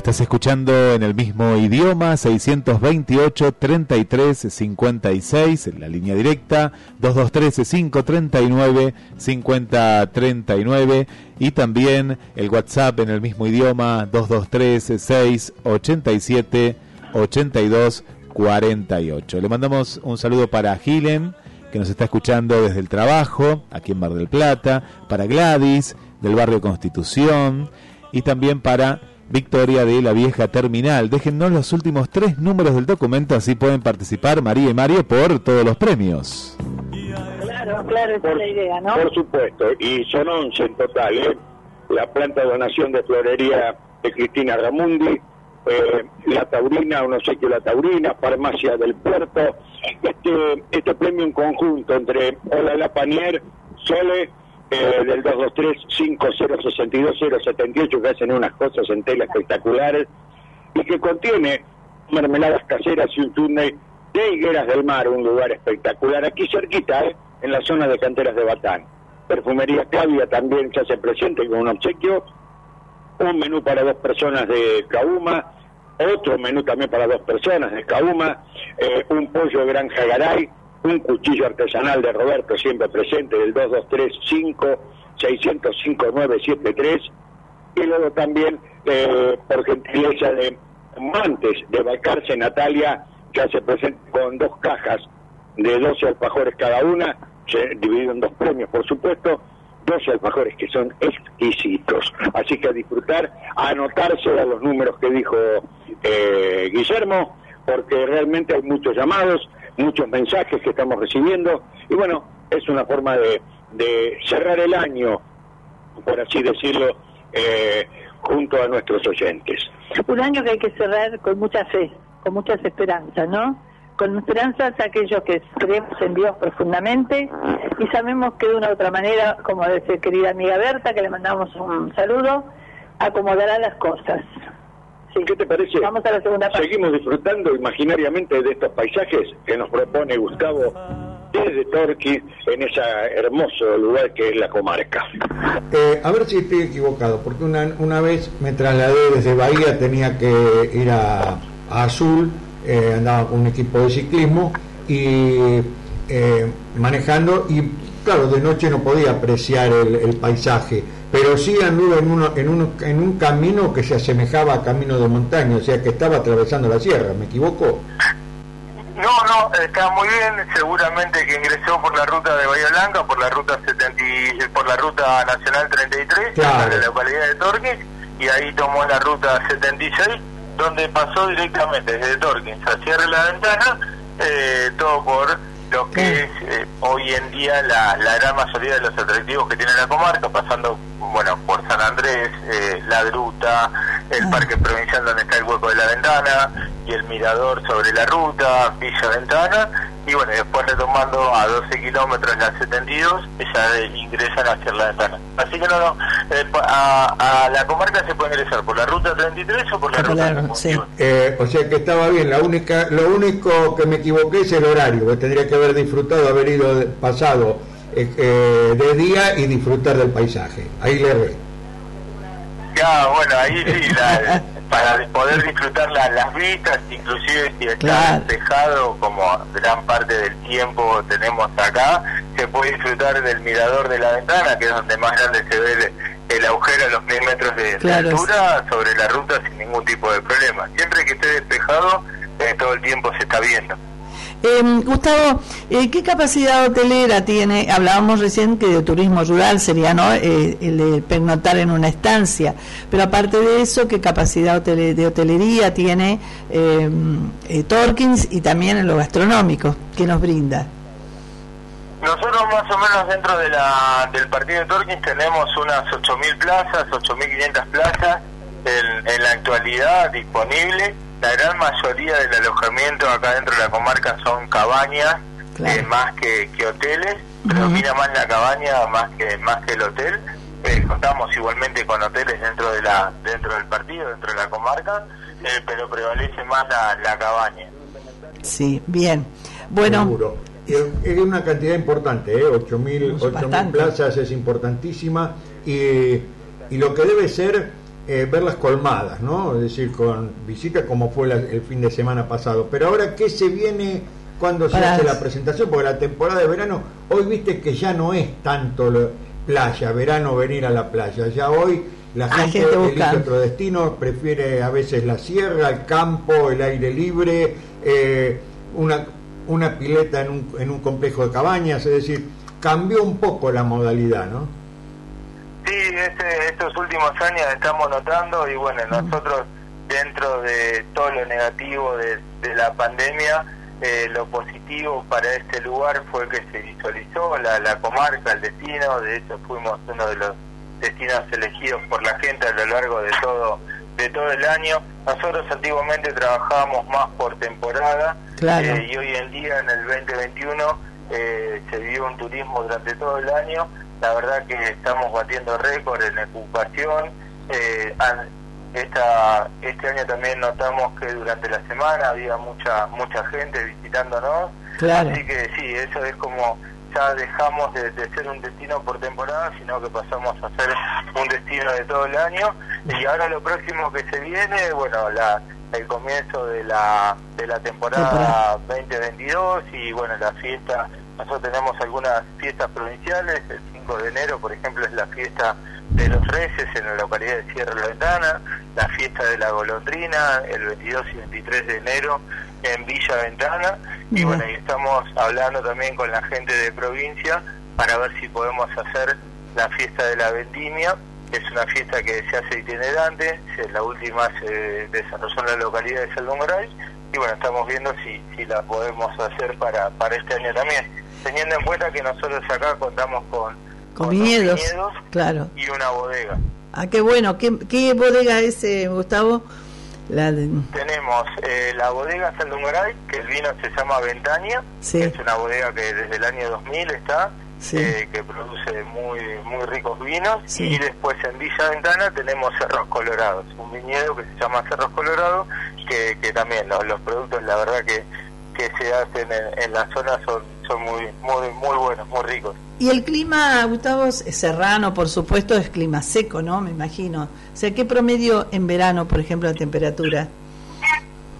Speaker 7: Estás escuchando en el mismo idioma 628 33 56, en la línea directa 223 539 50 39 y también el WhatsApp en el mismo idioma 223 687 82 48. Le mandamos un saludo para Gilen que nos está escuchando desde el trabajo aquí en Mar del Plata, para Gladys del barrio Constitución y también para Victoria de la Vieja Terminal. Déjennos los últimos tres números del documento, así pueden participar María y Mario por todos los premios.
Speaker 1: Claro, claro, esa es la idea, ¿no?
Speaker 2: Por supuesto, y son 11 en total. ¿eh? La planta de donación de florería de Cristina Ramundi, eh, la Taurina, un obsequio de la Taurina, Farmacia del Puerto. Este, este premio en conjunto entre Hola La Panier, Sole, eh, del 223-5062-078, que hacen unas cosas en tela espectaculares, y que contiene mermeladas caseras y un túnel de Higueras del Mar, un lugar espectacular, aquí cerquita, ¿eh? en la zona de canteras de Batán. Perfumería Claudia también se hace presente con un obsequio, un menú para dos personas de Cauma, otro menú también para dos personas de Cauma, eh, un pollo de Granja Garay, un cuchillo artesanal de Roberto siempre presente del 223 5 605 973 y luego también eh, por gentileza de antes de Balcarce, Natalia ya se presenta con dos cajas de 12 alfajores cada una, dividido en dos premios, por supuesto, 12 alfajores que son exquisitos. Así que a disfrutar, a anotarse a los números que dijo eh, Guillermo, porque realmente hay muchos llamados, muchos mensajes que estamos recibiendo, y bueno, es una forma de, de cerrar el año, por así decirlo, eh, junto a nuestros oyentes.
Speaker 1: Un año que hay que cerrar con mucha fe, con muchas esperanzas, ¿no? Con esperanzas aquellos que creemos en Dios profundamente y sabemos que de una u otra manera, como dice querida amiga Berta, que le mandamos un saludo, acomodará las cosas.
Speaker 2: ¿Qué te parece?
Speaker 1: Vamos a la segunda parte.
Speaker 2: Seguimos disfrutando imaginariamente de estos paisajes que nos propone Gustavo desde Torquí, en ese hermoso lugar que es la comarca.
Speaker 8: Eh, a ver si estoy equivocado, porque una, una vez me trasladé desde Bahía, tenía que ir a, a Azul, eh, andaba con un equipo de ciclismo y eh, manejando y claro, de noche no podía apreciar el, el paisaje, pero sí anduve en, uno, en, uno, en un camino que se asemejaba a camino de montaña, o sea que estaba atravesando la sierra, ¿me equivoco?
Speaker 21: No, no, está muy bien. Seguramente que ingresó por la ruta de Bahía Blanca, por la ruta 70, y- por la ruta nacional 33,
Speaker 8: Claro.
Speaker 21: de la localidad de Torquín, y ahí tomó la ruta 76, donde pasó directamente desde Torquín a Cierre la Ventana, eh, todo por lo que es eh, hoy en día la, la gran mayoría de los atractivos que tiene la comarca, pasando bueno por San Andrés, eh, la Gruta, el Parque Provincial donde está el hueco de la ventana y el mirador sobre la ruta, Villa Ventana, y bueno, después retomando a 12 kilómetros la 72, ya ingresan hacia la ventana. Así que no, no, eh, a, a la comarca se puede ingresar por la ruta 33 o por la ruta
Speaker 8: Eh, o sea que estaba bien, la única, lo único que me equivoqué es el horario, que tendría que haber disfrutado, haber ido pasado eh, eh, de día y disfrutar del paisaje. Ahí le erré.
Speaker 21: Ya, bueno, ahí sí, la- para poder disfrutar la- las vistas, inclusive si está
Speaker 9: Claro.
Speaker 21: despejado, como gran parte del tiempo tenemos acá, se puede disfrutar del mirador de la ventana, que es donde más grande se ve el, el agujero a los mil metros de, altura, sobre la ruta sin ningún tipo de problema. Siempre que esté despejado, eh, todo el tiempo se está viendo.
Speaker 9: Eh, Gustavo, eh, ¿qué capacidad hotelera tiene? Hablábamos recién que de turismo rural sería ¿no? Eh, el de pernoctar en una estancia, pero aparte de eso, ¿qué capacidad de hotelería tiene eh, eh, Torkins y también en lo gastronómico que nos brinda?
Speaker 21: Nosotros más o menos dentro del partido de Torquín tenemos unas 8.000 plazas, 8.500 plazas en, en la actualidad disponibles. La gran mayoría del alojamiento acá dentro de la comarca son cabañas, eh, más que, que hoteles. Predomina más la cabaña más que más que el hotel. Eh, contamos igualmente con hoteles dentro de la dentro del partido, dentro de la comarca, eh, pero prevalece más la, la cabaña.
Speaker 9: Sí, bien. Bueno,
Speaker 8: Seguro. Es una cantidad importante, ¿eh? 8.000 8.000
Speaker 9: bastante.
Speaker 8: plazas es importantísima y, y lo que debe ser eh, verlas colmadas, ¿no? Es decir, con visitas como fue la- el fin de semana pasado. Pero ahora, ¿qué se viene cuando se
Speaker 9: Para-
Speaker 8: hace la presentación? Porque la temporada de verano, hoy viste que ya no es tanto lo- playa, verano, venir a la playa. Ya hoy la
Speaker 9: Hay
Speaker 8: gente,
Speaker 9: gente
Speaker 8: elige otro destino, prefiere a veces la sierra, el campo, el aire libre, eh, una, una pileta en un, en un complejo de cabañas, es decir, cambió un poco la modalidad, ¿no?
Speaker 21: Sí, este, estos últimos años estamos notando y bueno, nosotros dentro de todo lo negativo de, de la pandemia, eh, lo positivo para este lugar fue que se visualizó la, la comarca, el destino, de hecho fuimos uno de los destinos elegidos por la gente a lo largo de todo de todo el año. Nosotros antiguamente trabajábamos más por temporada
Speaker 9: Claro.
Speaker 21: eh, y hoy en día en el 2021 eh, se vio un turismo durante todo el año. La verdad que estamos batiendo récord en ocupación. Eh, esta, este año también notamos que durante la semana había mucha mucha gente visitándonos.
Speaker 9: Claro.
Speaker 21: Así que sí, eso es como ya dejamos de, de ser un destino por temporada, sino que pasamos a ser un destino de todo el año. Y ahora lo próximo que se viene, bueno, la, el comienzo de la, de la temporada 2022 y bueno, la fiesta, nosotros tenemos algunas fiestas provinciales, el 5 de enero, por ejemplo, es la fiesta de los Reyes en la localidad de Sierra Ventana, la fiesta de la golondrina el 22 y 23 de enero en Villa Ventana. Y bueno, y estamos hablando también con la gente de provincia para ver si podemos hacer la fiesta de la vendimia, que es una fiesta que se hace itinerante, la última se desarrolló en la localidad de Saldongaray y bueno, estamos viendo si, si la podemos hacer para, para este año también, teniendo en cuenta que nosotros acá contamos con,
Speaker 9: Con
Speaker 21: dos
Speaker 9: viñedos,
Speaker 21: viñedos
Speaker 9: claro.
Speaker 21: y una bodega.
Speaker 9: Ah, qué bueno. ¿Qué, qué bodega es, eh, Gustavo? La de-
Speaker 21: Tenemos eh, la bodega Saldungaray, que el vino se llama Ventaña,
Speaker 9: Sí.
Speaker 21: que es una bodega que desde el año 2000 está,
Speaker 9: Sí.
Speaker 21: eh, que produce muy muy ricos vinos.
Speaker 9: Sí.
Speaker 21: Y después en Villa Ventana tenemos Cerros Colorados, un viñedo que se llama Cerros Colorados, que, que también los, los productos, la verdad que, que se hacen en, en la zona son, son muy, muy, muy buenos, muy ricos.
Speaker 9: Y el clima, Gustavo, serrano, por supuesto, es clima seco, ¿no? Me imagino. O sea, ¿qué promedio en verano, por ejemplo, la temperatura?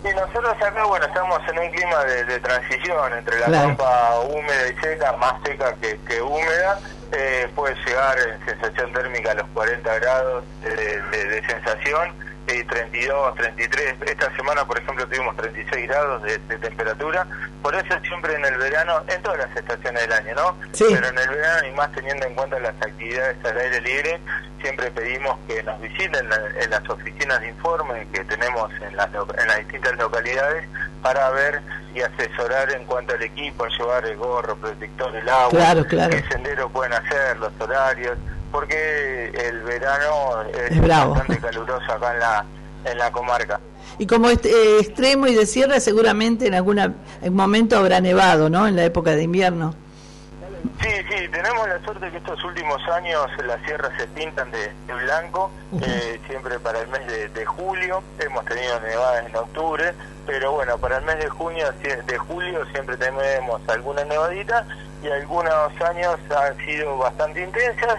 Speaker 21: Y nosotros acá, bueno, estamos en un clima de, de transición entre la
Speaker 9: Claro.
Speaker 21: pampa húmeda y seca, más seca que, que húmeda. Eh, puede llegar en sensación térmica a los 40 grados de, de- de sensación y 32, 33. Esta semana, por ejemplo, tuvimos 36 grados de, de temperatura. Por eso siempre en el verano, en todas las estaciones del año, ¿no?
Speaker 9: Sí.
Speaker 21: Pero en el verano y más teniendo en cuenta las actividades al aire libre, siempre pedimos que nos visiten en, en las oficinas de informe que tenemos en las, en las distintas localidades para ver y asesorar en cuanto al equipo, llevar el gorro, protector, el agua,
Speaker 9: Claro, claro.
Speaker 21: qué sendero pueden hacer, los horarios, porque el verano es,
Speaker 9: Es bravo.
Speaker 21: bastante caluroso acá en la, en la comarca.
Speaker 9: Y como est- eh, extremo y de sierra, seguramente en alguna en momento habrá nevado, ¿no? En la época de invierno.
Speaker 21: Sí, sí, tenemos la suerte que estos últimos años las sierras se pintan de, de blanco, eh, siempre para el mes de, de julio, hemos tenido nevadas en octubre, pero bueno, para el mes de junio, de julio siempre tenemos alguna nevadita y algunos años han sido bastante intensas,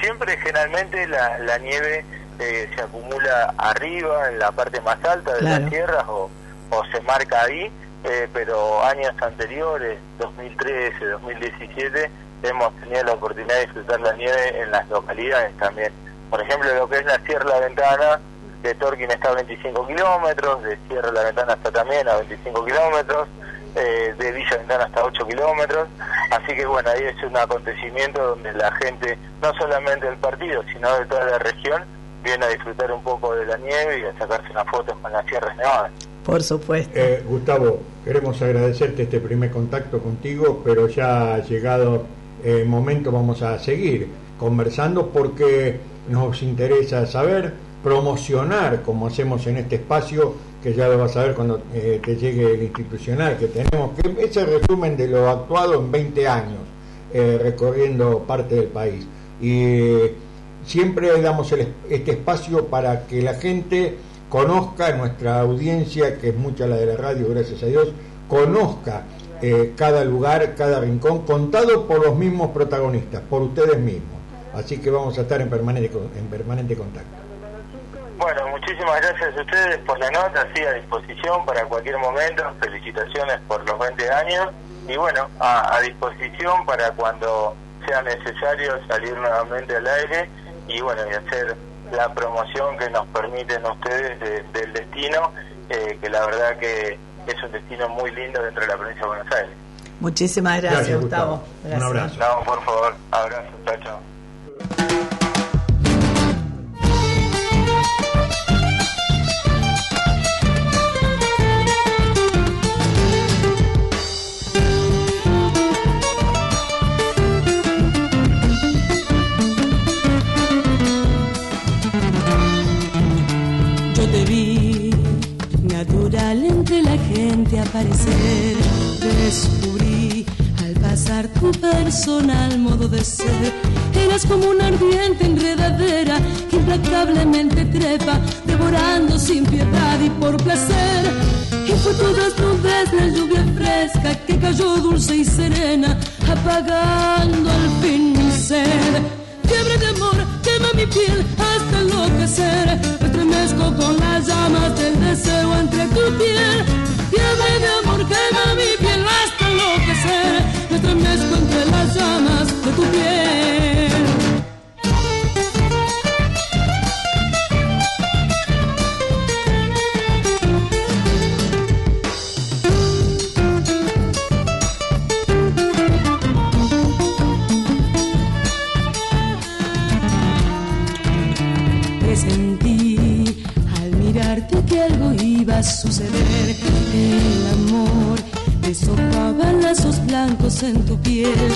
Speaker 21: siempre generalmente la, la nieve eh, se acumula arriba, en la parte más alta de
Speaker 9: Claro.
Speaker 21: las sierras o, o se marca ahí, eh, pero años anteriores, 2013, 2017, hemos tenido la oportunidad de disfrutar la nieve en las localidades también. Por ejemplo, lo que es la Sierra La Ventana, de Torquín está a 25 kilómetros, de Sierra La Ventana está también a 25 kilómetros, eh, de Villa Ventana hasta 8 kilómetros, así que bueno, ahí es un acontecimiento donde la gente, no solamente del partido, sino de toda la región, viene a disfrutar un poco de la nieve y a sacarse unas fotos con las sierras nevadas.
Speaker 9: Por supuesto.
Speaker 8: Eh, Gustavo, queremos agradecerte este primer contacto contigo, pero ya ha llegado el momento, vamos a seguir conversando porque nos interesa saber, promocionar, como hacemos en este espacio, que ya lo vas a ver cuando eh, te llegue el institucional que tenemos, que es el resumen de lo actuado en 20 años, eh, recorriendo parte del país. Y eh, siempre damos este espacio para que la gente conozca, nuestra audiencia, que es mucha la de la radio, gracias a Dios, conozca cada lugar, cada rincón, contado por los mismos protagonistas, por ustedes mismos. Así que vamos a estar en permanente, en permanente contacto.
Speaker 21: Bueno, muchísimas gracias a ustedes por la nota, sí, a disposición para cualquier momento, felicitaciones por los 20 años y bueno, a, a disposición para cuando sea necesario salir nuevamente al aire y bueno, y hacer la promoción que nos permiten ustedes de- del destino, eh, que la verdad que es un destino muy lindo dentro de la provincia de Buenos Aires.
Speaker 9: Muchísimas gracias,
Speaker 8: Gracias,
Speaker 9: Gustavo.
Speaker 8: Gustavo. Un abrazo.
Speaker 21: No, por favor, abrazo, chao, chao.
Speaker 22: Aparecer. Descubrí al pasar tu personal modo de ser. Eras como una ardiente enredadera que implacablemente trepa, devorando sin piedad y por placer. Y fue tu desnudez la lluvia fresca que cayó dulce y serena, apagando al fin mi sed. Fiebre de amor quema mi piel hasta enloquecer. Me estremezco con las llamas del deseo entre tu piel. Fiebre de amor quema mi piel hasta enloquecer. Me estremezco entre las llamas de tu piel. Suceder. El amor deshojaba lazos blancos en tu piel.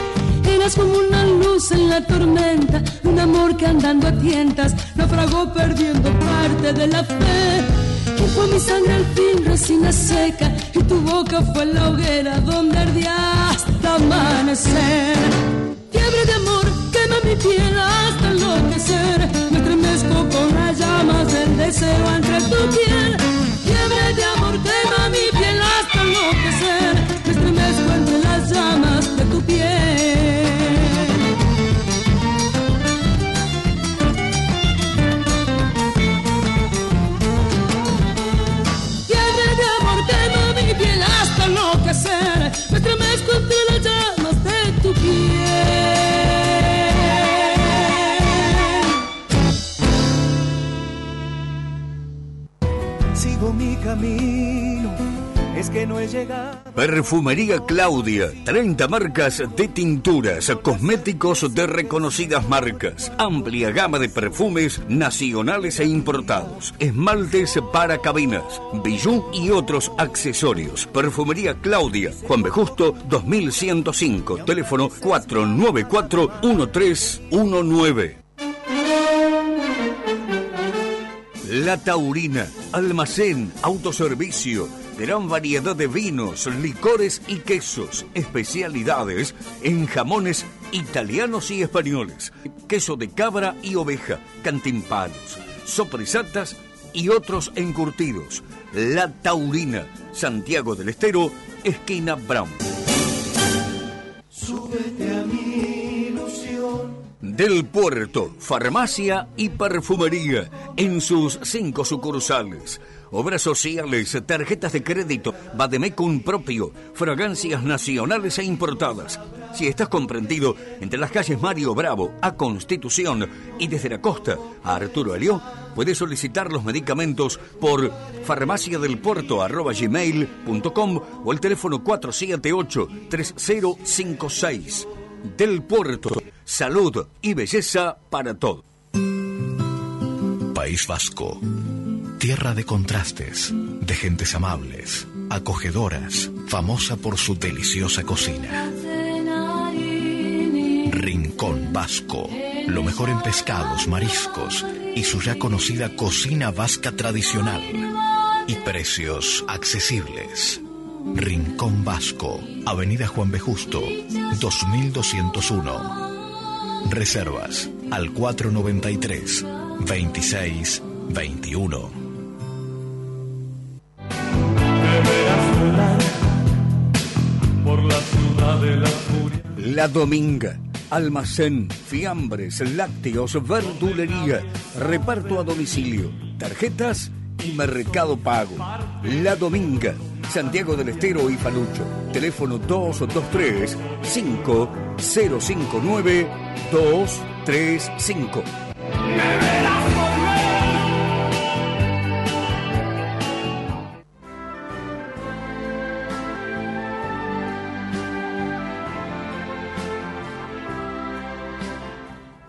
Speaker 22: Eras como una luz en la tormenta, un amor que andando a tientas naufragó perdiendo parte de la fe. Y fue mi sangre al fin resina seca y tu boca fue la hoguera donde ardía hasta amanecer. Fiebre de amor quema mi piel hasta enloquecer. Me estremezco con las llamas del deseo entre tu piel. Amor quema mi piel hasta enloquecer. Me estremezco entre las llamas de tu piel.
Speaker 5: Perfumería Claudia, 30 marcas de tinturas, cosméticos de reconocidas marcas, amplia gama de perfumes nacionales e importados, esmaltes para cabinas, bijú y otros accesorios. Perfumería Claudia, Juan B. Justo, 2105, teléfono 494-1319. La Taurina, almacén, autoservicio, gran variedad de vinos, licores y quesos, especialidades en jamones italianos y españoles, queso de cabra y oveja, cantimpalos, sopresatas y otros encurtidos. La Taurina, Santiago del Estero, esquina Brown.
Speaker 23: Súbete a ilusión.
Speaker 5: Del Puerto, farmacia y perfumería en sus cinco sucursales. Obras sociales, tarjetas de crédito, Bademecum propio, fragancias nacionales e importadas. Si estás comprendido entre las calles Mario Bravo a Constitución y desde la costa a Arturo Alió, puedes solicitar los medicamentos por farmaciadelpuerto.gmail.com o el teléfono 478-3056. Del Puerto, salud y belleza para todos.
Speaker 16: País Vasco. Tierra de contrastes, de gentes amables, acogedoras, famosa por su deliciosa cocina. Rincón Vasco. Lo mejor en pescados, mariscos y su ya conocida cocina vasca tradicional. Y precios accesibles. Rincón Vasco, Avenida Juan B. Justo, 2201. Reservas al 493 26 21.
Speaker 23: Deberás volar por la ciudad de la furia.
Speaker 5: La Dominga. Almacén, fiambres, lácteos, verdulería, reparto a domicilio, tarjetas mercado pago. La Dominga, Santiago del Estero y Falucho. Teléfono 223 5059 235.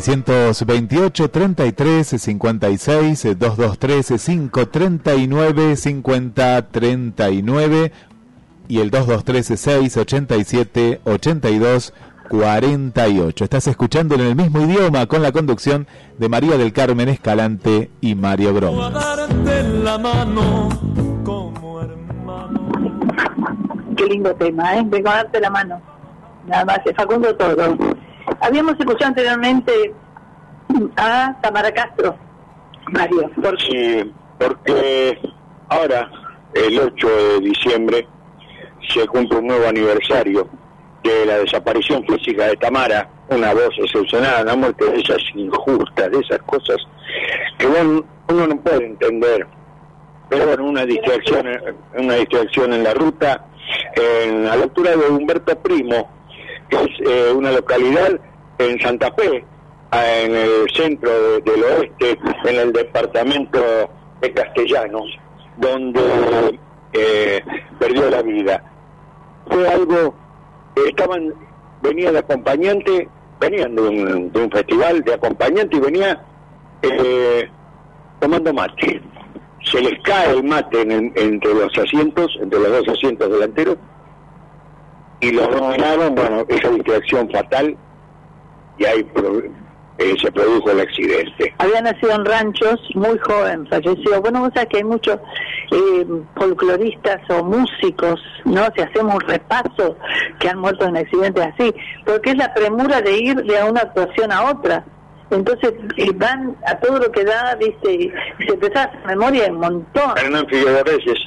Speaker 7: 628 33 56 223 539 50 39 y el 223 6 87 82 48. Estás escuchando en el mismo idioma con la conducción de María del Carmen Escalante y Mario Brom.
Speaker 1: Qué lindo tema, ¿eh? Vengo a darte la mano. Nada más, Facundo todo. Habíamos escuchado anteriormente a Tamara Castro, Mario. ¿por qué?
Speaker 2: Sí, porque ahora, el 8 de diciembre, se cumple un nuevo aniversario de la desaparición física de Tamara, una voz excepcional, una muerte de esas injustas, de esas cosas que uno, no puede entender. Pero bueno, una distracción, una distracción en la ruta, en la altura de Humberto Primo, que es eh, una localidad en Santa Fe, en el centro de- del oeste, en el departamento de Castellanos, donde eh, perdió la vida. Fue algo, estaban, venía de acompañante, venían de un, de un festival de acompañante y venía eh, tomando mate. Se les cae el mate en el- entre los asientos, entre los dos asientos delanteros, y los dominaron, bueno, esa distracción fatal, y ahí pro- eh, se produjo el accidente.
Speaker 1: Había nacido en ranchos, muy joven, falleció. Bueno, vos sabés que hay muchos eh, folcloristas o músicos, ¿no? Si hacemos un repaso, que han muerto en accidentes así, porque es la premura de ir de una actuación a otra. Entonces van a todo lo que da, ¿viste? Y, se te hace memoria un montón.
Speaker 2: Hernán Figueroa Reyes,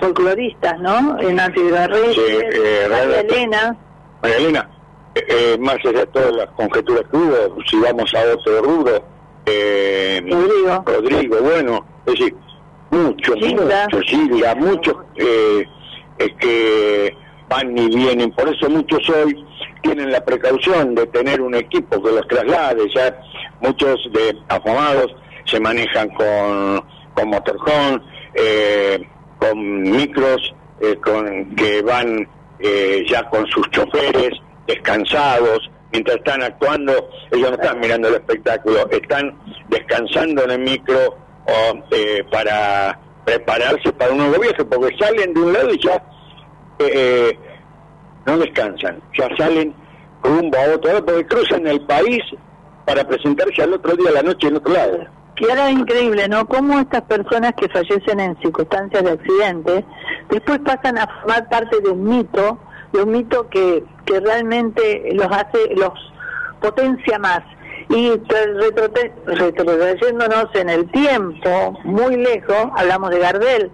Speaker 1: folcloristas, ¿no? En Reyes,
Speaker 2: Sí, eh,
Speaker 1: María Elena,
Speaker 2: María Elena, eh, eh, más allá de todas las conjeturas que hubo, si vamos a otro rubro, eh,
Speaker 1: Rodrigo.
Speaker 2: Rodrigo, bueno, es decir, muchos,
Speaker 1: Gilda.
Speaker 2: muchos, Gilda, muchos eh, que van y vienen, por eso muchos hoy tienen la precaución de tener un equipo que los traslade, ya muchos de afamados se manejan con, con motorhome, eh, con micros, eh, con que van eh, ya con sus choferes descansados, mientras están actuando, ellos no están mirando el espectáculo, están descansando en el micro o, eh, para prepararse para un nuevo viaje, porque salen de un lado y ya eh, no descansan, ya salen rumbo a otro lado, porque cruzan el país para presentarse al otro día a la noche en otro lado.
Speaker 1: Que ahora es increíble, ¿no? Cómo estas personas que fallecen en circunstancias de accidente después pasan a formar parte de un mito, de un mito que, que realmente los hace, los potencia más. Y retrocediéndonos en el tiempo, muy lejos, hablamos de Gardel.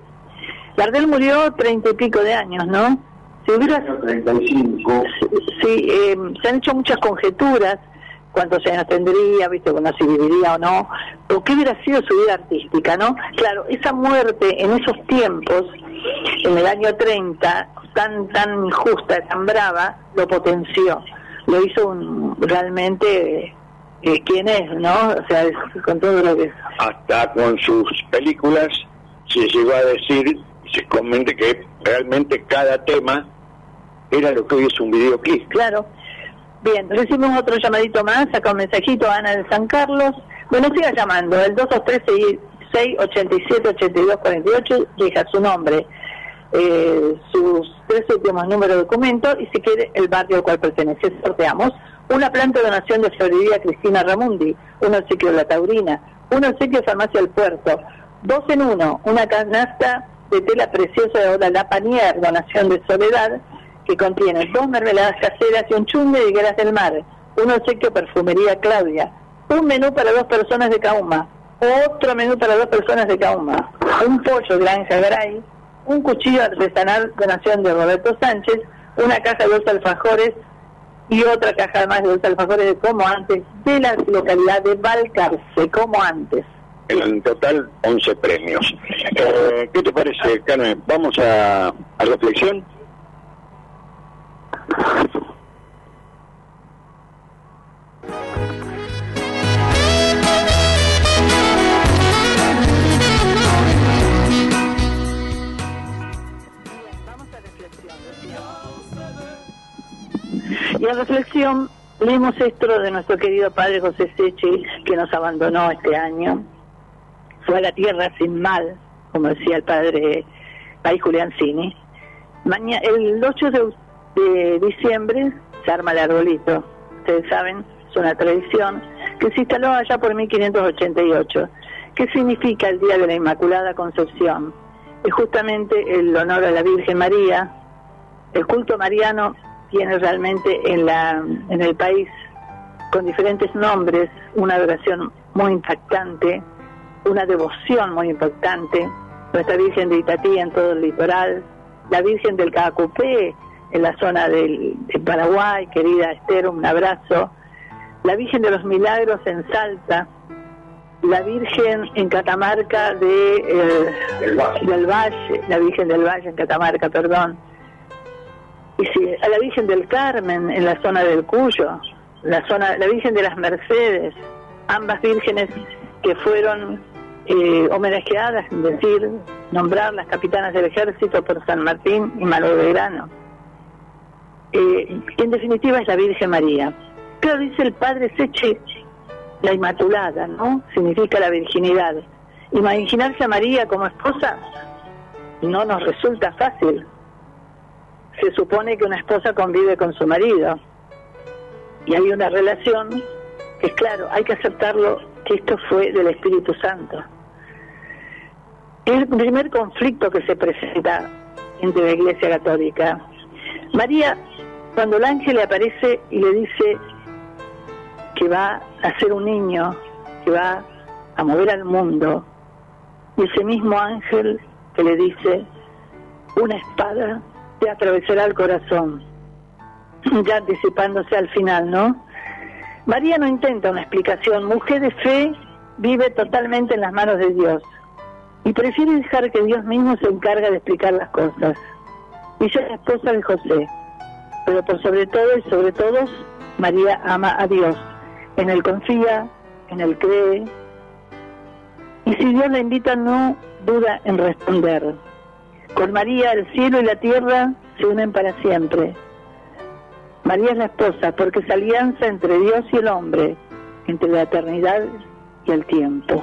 Speaker 1: Gardel murió treinta y pico de años, ¿no? Si hubiera...
Speaker 2: 35.
Speaker 1: Sí, eh, se han hecho muchas conjeturas, cuántos años tendría, viste, bueno, si viviría o no, o qué hubiera sido su vida artística, ¿no? Claro, esa muerte en esos tiempos, en el año 30, tan tan injusta, tan brava, lo potenció, lo hizo un, realmente eh, quién es, ¿no? O sea, es- con todo lo que es.
Speaker 2: hasta con sus películas se llegó a decir, se comente que realmente cada tema era lo que hoy es un videoclip.
Speaker 1: Claro. Bien, recibimos otro llamadito más, acá un mensajito, Ana de San Carlos. Bueno, siga llamando, el 223-687-8248, deja su nombre, eh, sus tres últimos números de documento y si quiere el barrio al cual pertenece. Sorteamos una planta de donación de Florería Cristina Ramundi, un obsequio la Taurina, un obsequio Farmacia del Puerto, dos en uno, una canasta de tela preciosa de Ola La Panier, donación de Soledad, que contiene dos mermeladas caseras y un chumbe de higueras del mar, un obsequio perfumería Claudia, un menú para dos personas de Cauma, otro menú para dos personas de Cauma, un pollo Granja Garay, un cuchillo artesanal donación de Roberto Sánchez, una caja de dos alfajores y otra caja más de dos alfajores de como antes de la localidad de Valcarce, como antes.
Speaker 2: En total 11 premios. Eh, ¿Qué te parece, Carmen? ¿Vamos a reflexión?
Speaker 1: Y a reflexión, leemos esto de nuestro querido padre José Sechi, que nos abandonó este año. Fue a la tierra sin mal, como decía el padre Pai Juliancini. Maña- el 8 de, de diciembre se arma el arbolito. Ustedes saben, es una tradición que se instaló allá por 1588. ¿Qué significa el Día de la Inmaculada Concepción? Es justamente el honor a la Virgen María. El culto mariano tiene realmente en, la, en el país con diferentes nombres, una adoración muy impactante, una devoción muy importante, nuestra Virgen de Itatí en todo el litoral, la Virgen del Cacupé en la zona del, de Paraguay, querida Esther, un abrazo, la Virgen de los Milagros en Salta, la Virgen en Catamarca de, eh, del Valle, la Virgen del Valle en Catamarca, perdón, y sí, a la Virgen del Carmen en la zona del Cuyo, la zona, la Virgen de las Mercedes, ambas vírgenes que fueron eh, homenajeadas, es decir, nombrar las capitanas del ejército por San Martín y Malo Belgrano. Eh, en definitiva es la Virgen María. Pero dice el padre Seche, la Inmaculada, ¿no? Significa la virginidad. Imaginarse a María como esposa no nos resulta fácil. Se supone que una esposa convive con su marido y hay una relación que, claro, hay que aceptarlo que esto fue del Espíritu Santo. El primer conflicto que se presenta entre la Iglesia Católica. María, cuando el ángel le aparece y le dice que va a ser un niño, que va a mover al mundo, y ese mismo ángel que le dice, una espada te atravesará el corazón, ya anticipándose al final, ¿no? María no intenta una explicación, mujer de fe vive totalmente en las manos de Dios y prefiere dejar que Dios mismo se encargue de explicar las cosas. Ella es la esposa de José, pero por sobre todo y sobre todos, María ama a Dios. En él confía, en él cree, y si Dios la invita no duda en responder. Con María el cielo y la tierra se unen para siempre. María es la esposa porque es alianza entre Dios y el hombre, entre la eternidad y el tiempo.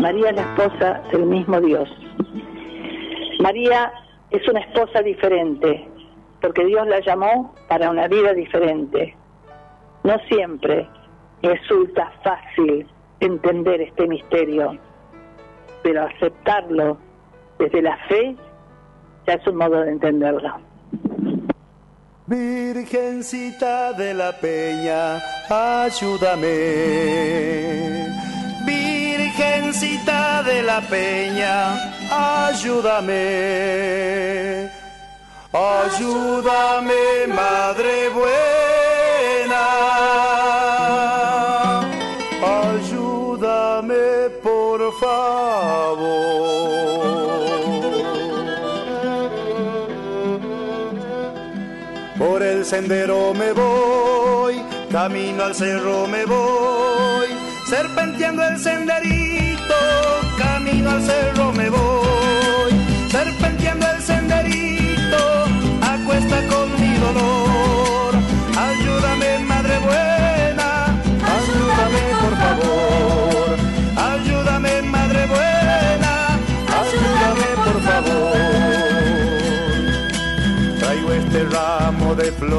Speaker 1: María es la esposa del mismo Dios. María es una esposa diferente, porque Dios la llamó para una vida diferente. No siempre resulta fácil entender este misterio, pero aceptarlo desde la fe ya es un modo de entenderlo.
Speaker 23: Virgencita de la Peña, ayúdame. Virgencita de la Peña, ayúdame. Ayúdame, Madre buena. Ayúdame, por favor. Por el sendero me voy, camino al cerro me voy, serpenteando el senderito, camino al cerro me voy, serpenteando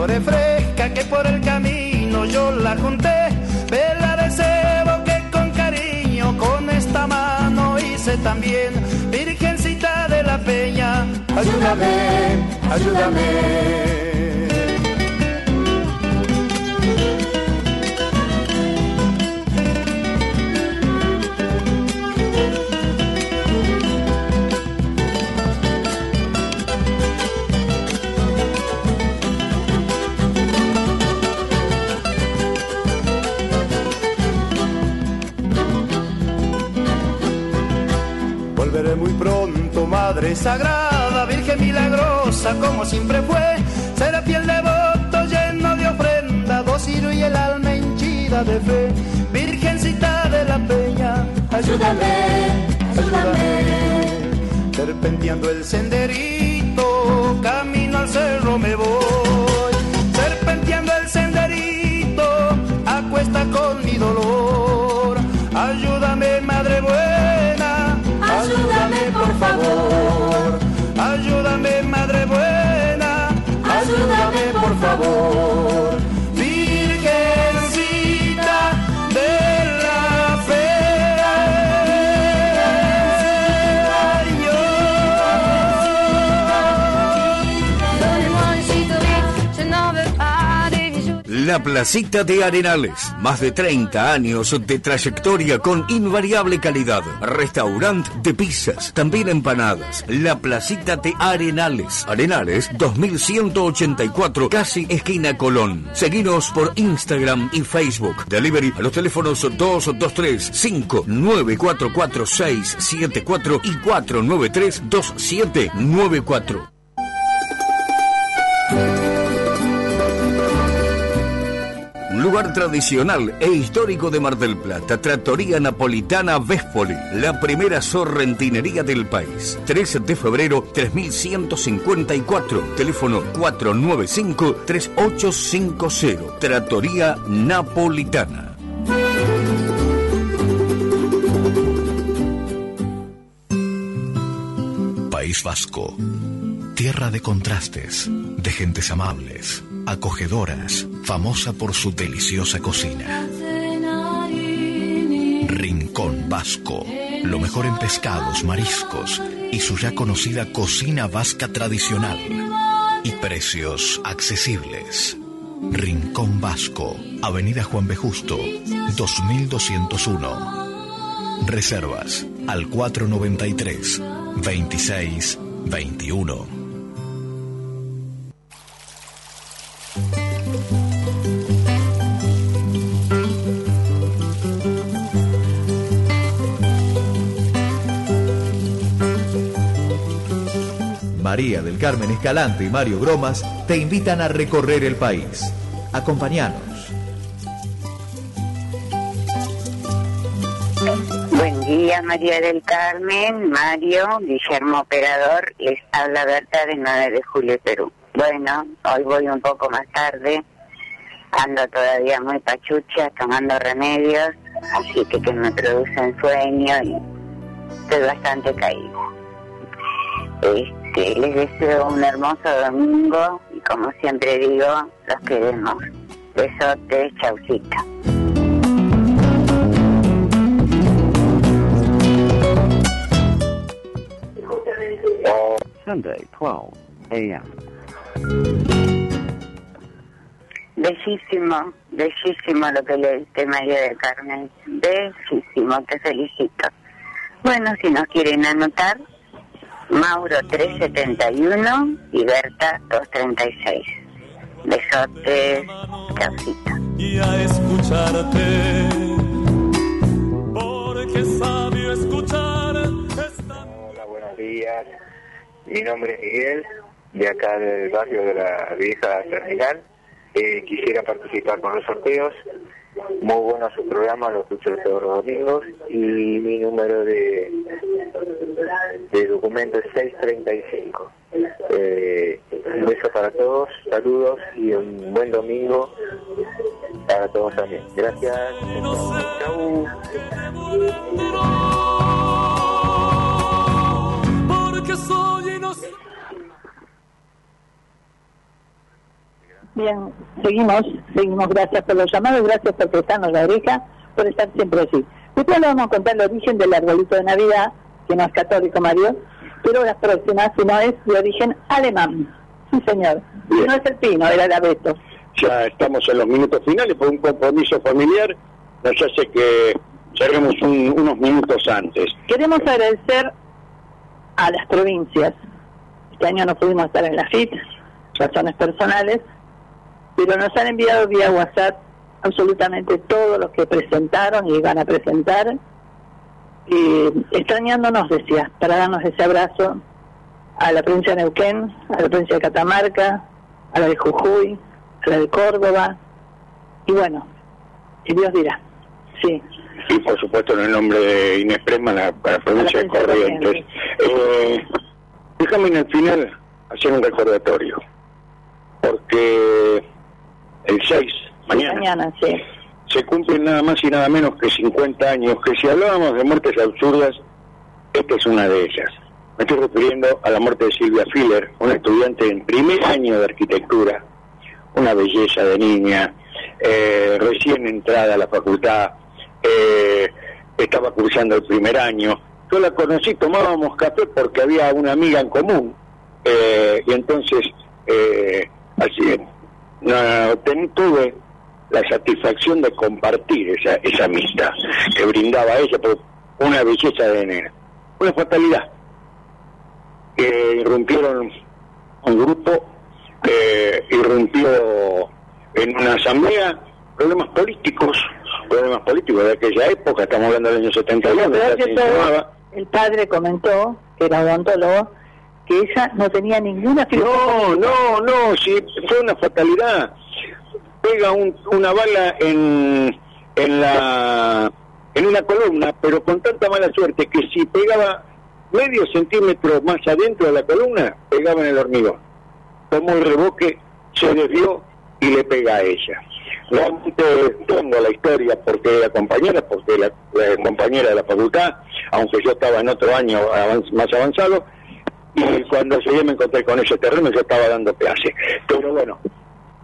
Speaker 23: flores frescas que por el camino yo la junté. Vela de cebo que con cariño con esta mano hice también. Virgencita de la Peña, ayúdame, ayúdame. Madre Sagrada, Virgen milagrosa, como siempre fue. Será fiel devoto, lleno de ofrenda, dócil y el alma henchida de fe. Virgencita de la Peña, ayúdame, ayúdame. Serpenteando el senderito, camino al cerro me voy. La
Speaker 5: Placita de Arenales. Más de 30 años de trayectoria con invariable calidad. Restaurante de pizzas, también empanadas. La Placita de Arenales. Arenales 2184, casi esquina Colón. Seguinos por Instagram y Facebook. Delivery a los teléfonos 223 5944674 y 493 2794. Lugar tradicional e histórico de Mar del Plata, Trattoria Napolitana Véspoli, la primera sorrentinería del país. 13 de febrero 3154, teléfono 495-3850, Trattoria Napolitana.
Speaker 16: País Vasco, tierra de contrastes, de gentes amables acogedoras, famosa por su deliciosa cocina. Rincón Vasco, lo mejor en pescados, mariscos y su ya conocida cocina vasca tradicional. Y precios accesibles. Rincón Vasco, Avenida Juan B. Justo, 2201. Reservas al 493 26 21.
Speaker 6: María del Carmen Escalante y Mario Gromas te invitan a recorrer el país. Acompáñanos.
Speaker 24: Buen día, María del Carmen, Mario, Guillermo Operador, les habla Berta de 9 de julio, Perú. Bueno, hoy voy un poco más tarde, ando todavía muy pachucha, tomando remedios, así que que me producen sueño y estoy bastante caída. Este, les deseo un hermoso domingo y como siempre digo, los queremos. Besotes, chaucita.
Speaker 25: Sunday, 12 a.m.
Speaker 24: Bellísimo, bellísimo lo que le diste María del Carmen. Bellísimo, te felicito. Bueno, si nos quieren anotar, Mauro 371 y Berta 236. Besotes, chaucita.
Speaker 23: Y a escucharte, porque sabio escuchar.
Speaker 18: Hola, buenos días. Mi nombre es Miguel, de acá del barrio de la vieja terminal. Eh, quisiera participar con los sorteos. Muy bueno su programa, lo escucho todos los domingos. Y mi número de, de documento es 635. Eh, un beso para todos, saludos y un buen domingo para todos también. Gracias. Chau.
Speaker 23: Porque soy inocente.
Speaker 1: Bien, seguimos, seguimos. Gracias por los llamados, gracias por prestarnos la oreja, por estar siempre así. Después le vamos a contar el origen del arbolito de Navidad, que no es católico, Mario, pero las próximas, si no es de origen alemán. Sí, señor. Y no es el pino, era el abeto.
Speaker 2: Ya estamos en los minutos finales por un compromiso familiar. Nos hace que cerremos un- unos minutos antes.
Speaker 1: Queremos agradecer a las provincias. Este año no pudimos estar en la FIT, razones personales, pero nos han enviado vía WhatsApp absolutamente todos los que presentaron y van a presentar, y extrañándonos, decía, para darnos ese abrazo a la provincia de Neuquén, a la provincia de Catamarca, a la de Jujuy, a la de Córdoba, y bueno, y Dios dirá, sí.
Speaker 2: Y por supuesto en el nombre de Inés Presma, la, la provincia de
Speaker 1: provincia de
Speaker 2: Corrientes. Eh, déjame en el final hacer un recordatorio. Porque el 6, mañana,
Speaker 1: Mañana, sí.
Speaker 2: se cumplen nada más y nada menos que 50 años, que si hablábamos de muertes absurdas, esta es una de ellas. Me estoy refiriendo a la muerte de Silvia Filler, una estudiante en primer año de arquitectura, una belleza de niña, eh, recién entrada a la facultad, eh, estaba cursando el primer año. Yo la conocí, tomábamos café porque había una amiga en común, eh, y entonces, eh, así, no, ten- tuve la satisfacción de compartir esa, esa amistad que brindaba ella, por una belleza de nena. Una fatalidad. Que irrumpieron un grupo, eh, irrumpió en una asamblea problemas políticos, problemas políticos de aquella época, estamos hablando del año 71,
Speaker 1: Pero
Speaker 2: ya
Speaker 1: es que
Speaker 2: se
Speaker 1: todo-
Speaker 2: insinuaba.
Speaker 1: el padre comentó, que era odontólogo, que ella no tenía ninguna
Speaker 2: No, no, no, sí, fue una fatalidad. Pega un- una bala en, en la en una columna, pero con tanta mala suerte que si pegaba medio centímetro más adentro de la columna, pegaba en el hormigón. Tomó el reboque, se desvió y le pega a ella. Realmente tengo la historia porque era compañera, porque la compañera de la facultad, aunque yo estaba en otro año avanz- más avanzado, y cuando llegué me encontré con ese terreno yo estaba dando clase. Pero bueno,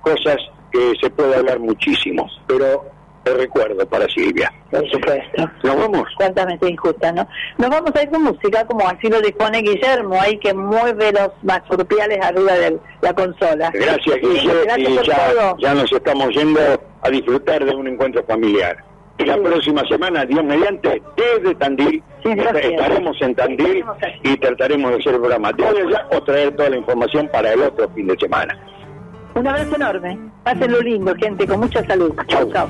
Speaker 2: cosas que se puede hablar muchísimo, pero te recuerdo para Silvia.
Speaker 1: Por supuesto.
Speaker 2: ¿Nos vamos?
Speaker 1: Cuántas veces injusta, ¿no? Nos vamos a ir con música, como así lo dispone Guillermo, ahí que mueve los marsupiales arriba de la consola.
Speaker 2: Gracias, Guille,
Speaker 1: Gracias
Speaker 2: y
Speaker 1: por
Speaker 2: ya,
Speaker 1: todo.
Speaker 2: ya nos estamos yendo a disfrutar de un encuentro familiar. Y la próxima semana, Dios mediante, desde Tandil, estaremos en Tandil y trataremos de hacer el programa de allá o traer toda la información para el otro fin de semana.
Speaker 1: Un abrazo enorme. Pásenlo lindo, gente, con mucha salud. Chau, chau.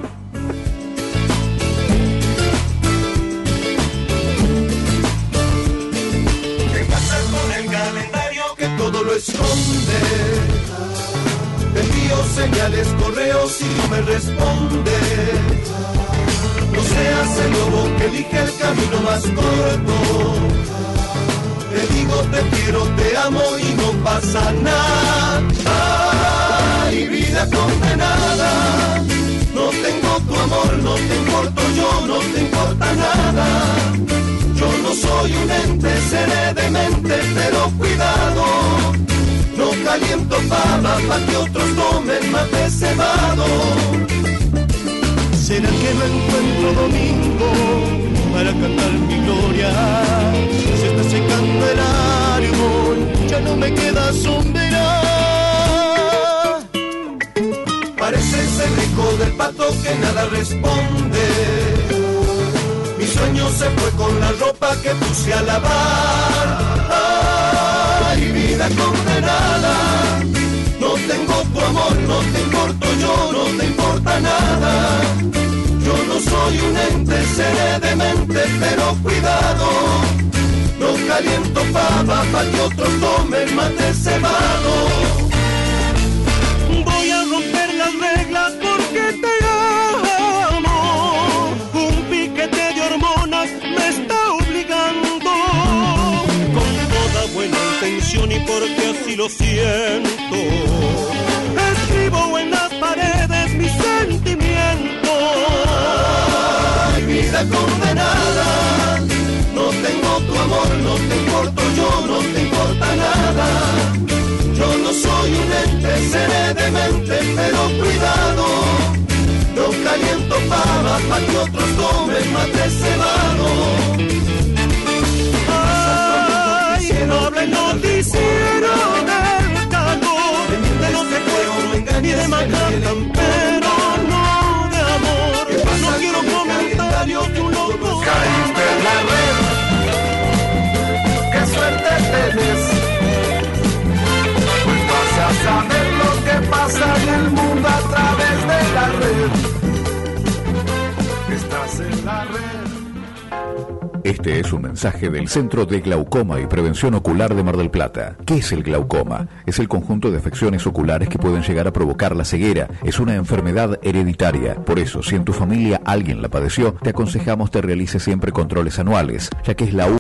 Speaker 3: ¿Qué pasa con el calendario que todo lo esconde? Te envío señales, correos y no me responde. Seas el lobo que elige el camino más corto. Te digo te quiero, te amo y no pasa nada. Ay, vida condenada. No tengo tu amor, no te importo yo, no te importa nada. Yo no soy un ente, seré demente, pero cuidado. No caliento pava para que otros tomen mate cebado. ¿Será que no encuentro domingo para cantar mi gloria? Se está secando el árbol, ya no me queda sombra. Parece el eco del pato que nada responde. Mi sueño se fue con la ropa que puse a lavar. Ay, vida condenada. Tengo tu amor, no te importo yo, no te importa nada. Yo no soy un ente, seré demente, pero cuidado. No caliento pava para que otros tomen mate cebado. Porque así lo siento. Escribo en las paredes mis sentimientos. Ay, vida condenada. No tengo tu amor, no te importo yo, no te importa nada. Yo no soy un ente, seré demente, pero cuidado. No caliento pava para que otros tomen mate cebado. Ay, no hable noticiero del calor, de los secuestros y de Manhattan, pero no de amor. No quiero comentarios un loco. Caíste en la red, qué suerte tenés. Pues vas a saber lo que pasa en el mundo a través de la red. Estás en la red.
Speaker 6: Este es un mensaje del Centro de Glaucoma y Prevención Ocular de Mar del Plata. ¿Qué es el glaucoma? Es el conjunto de afecciones oculares que pueden llegar a provocar la ceguera. Es una enfermedad hereditaria. Por eso, si en tu familia alguien la padeció, te aconsejamos te realice siempre controles anuales, ya que es la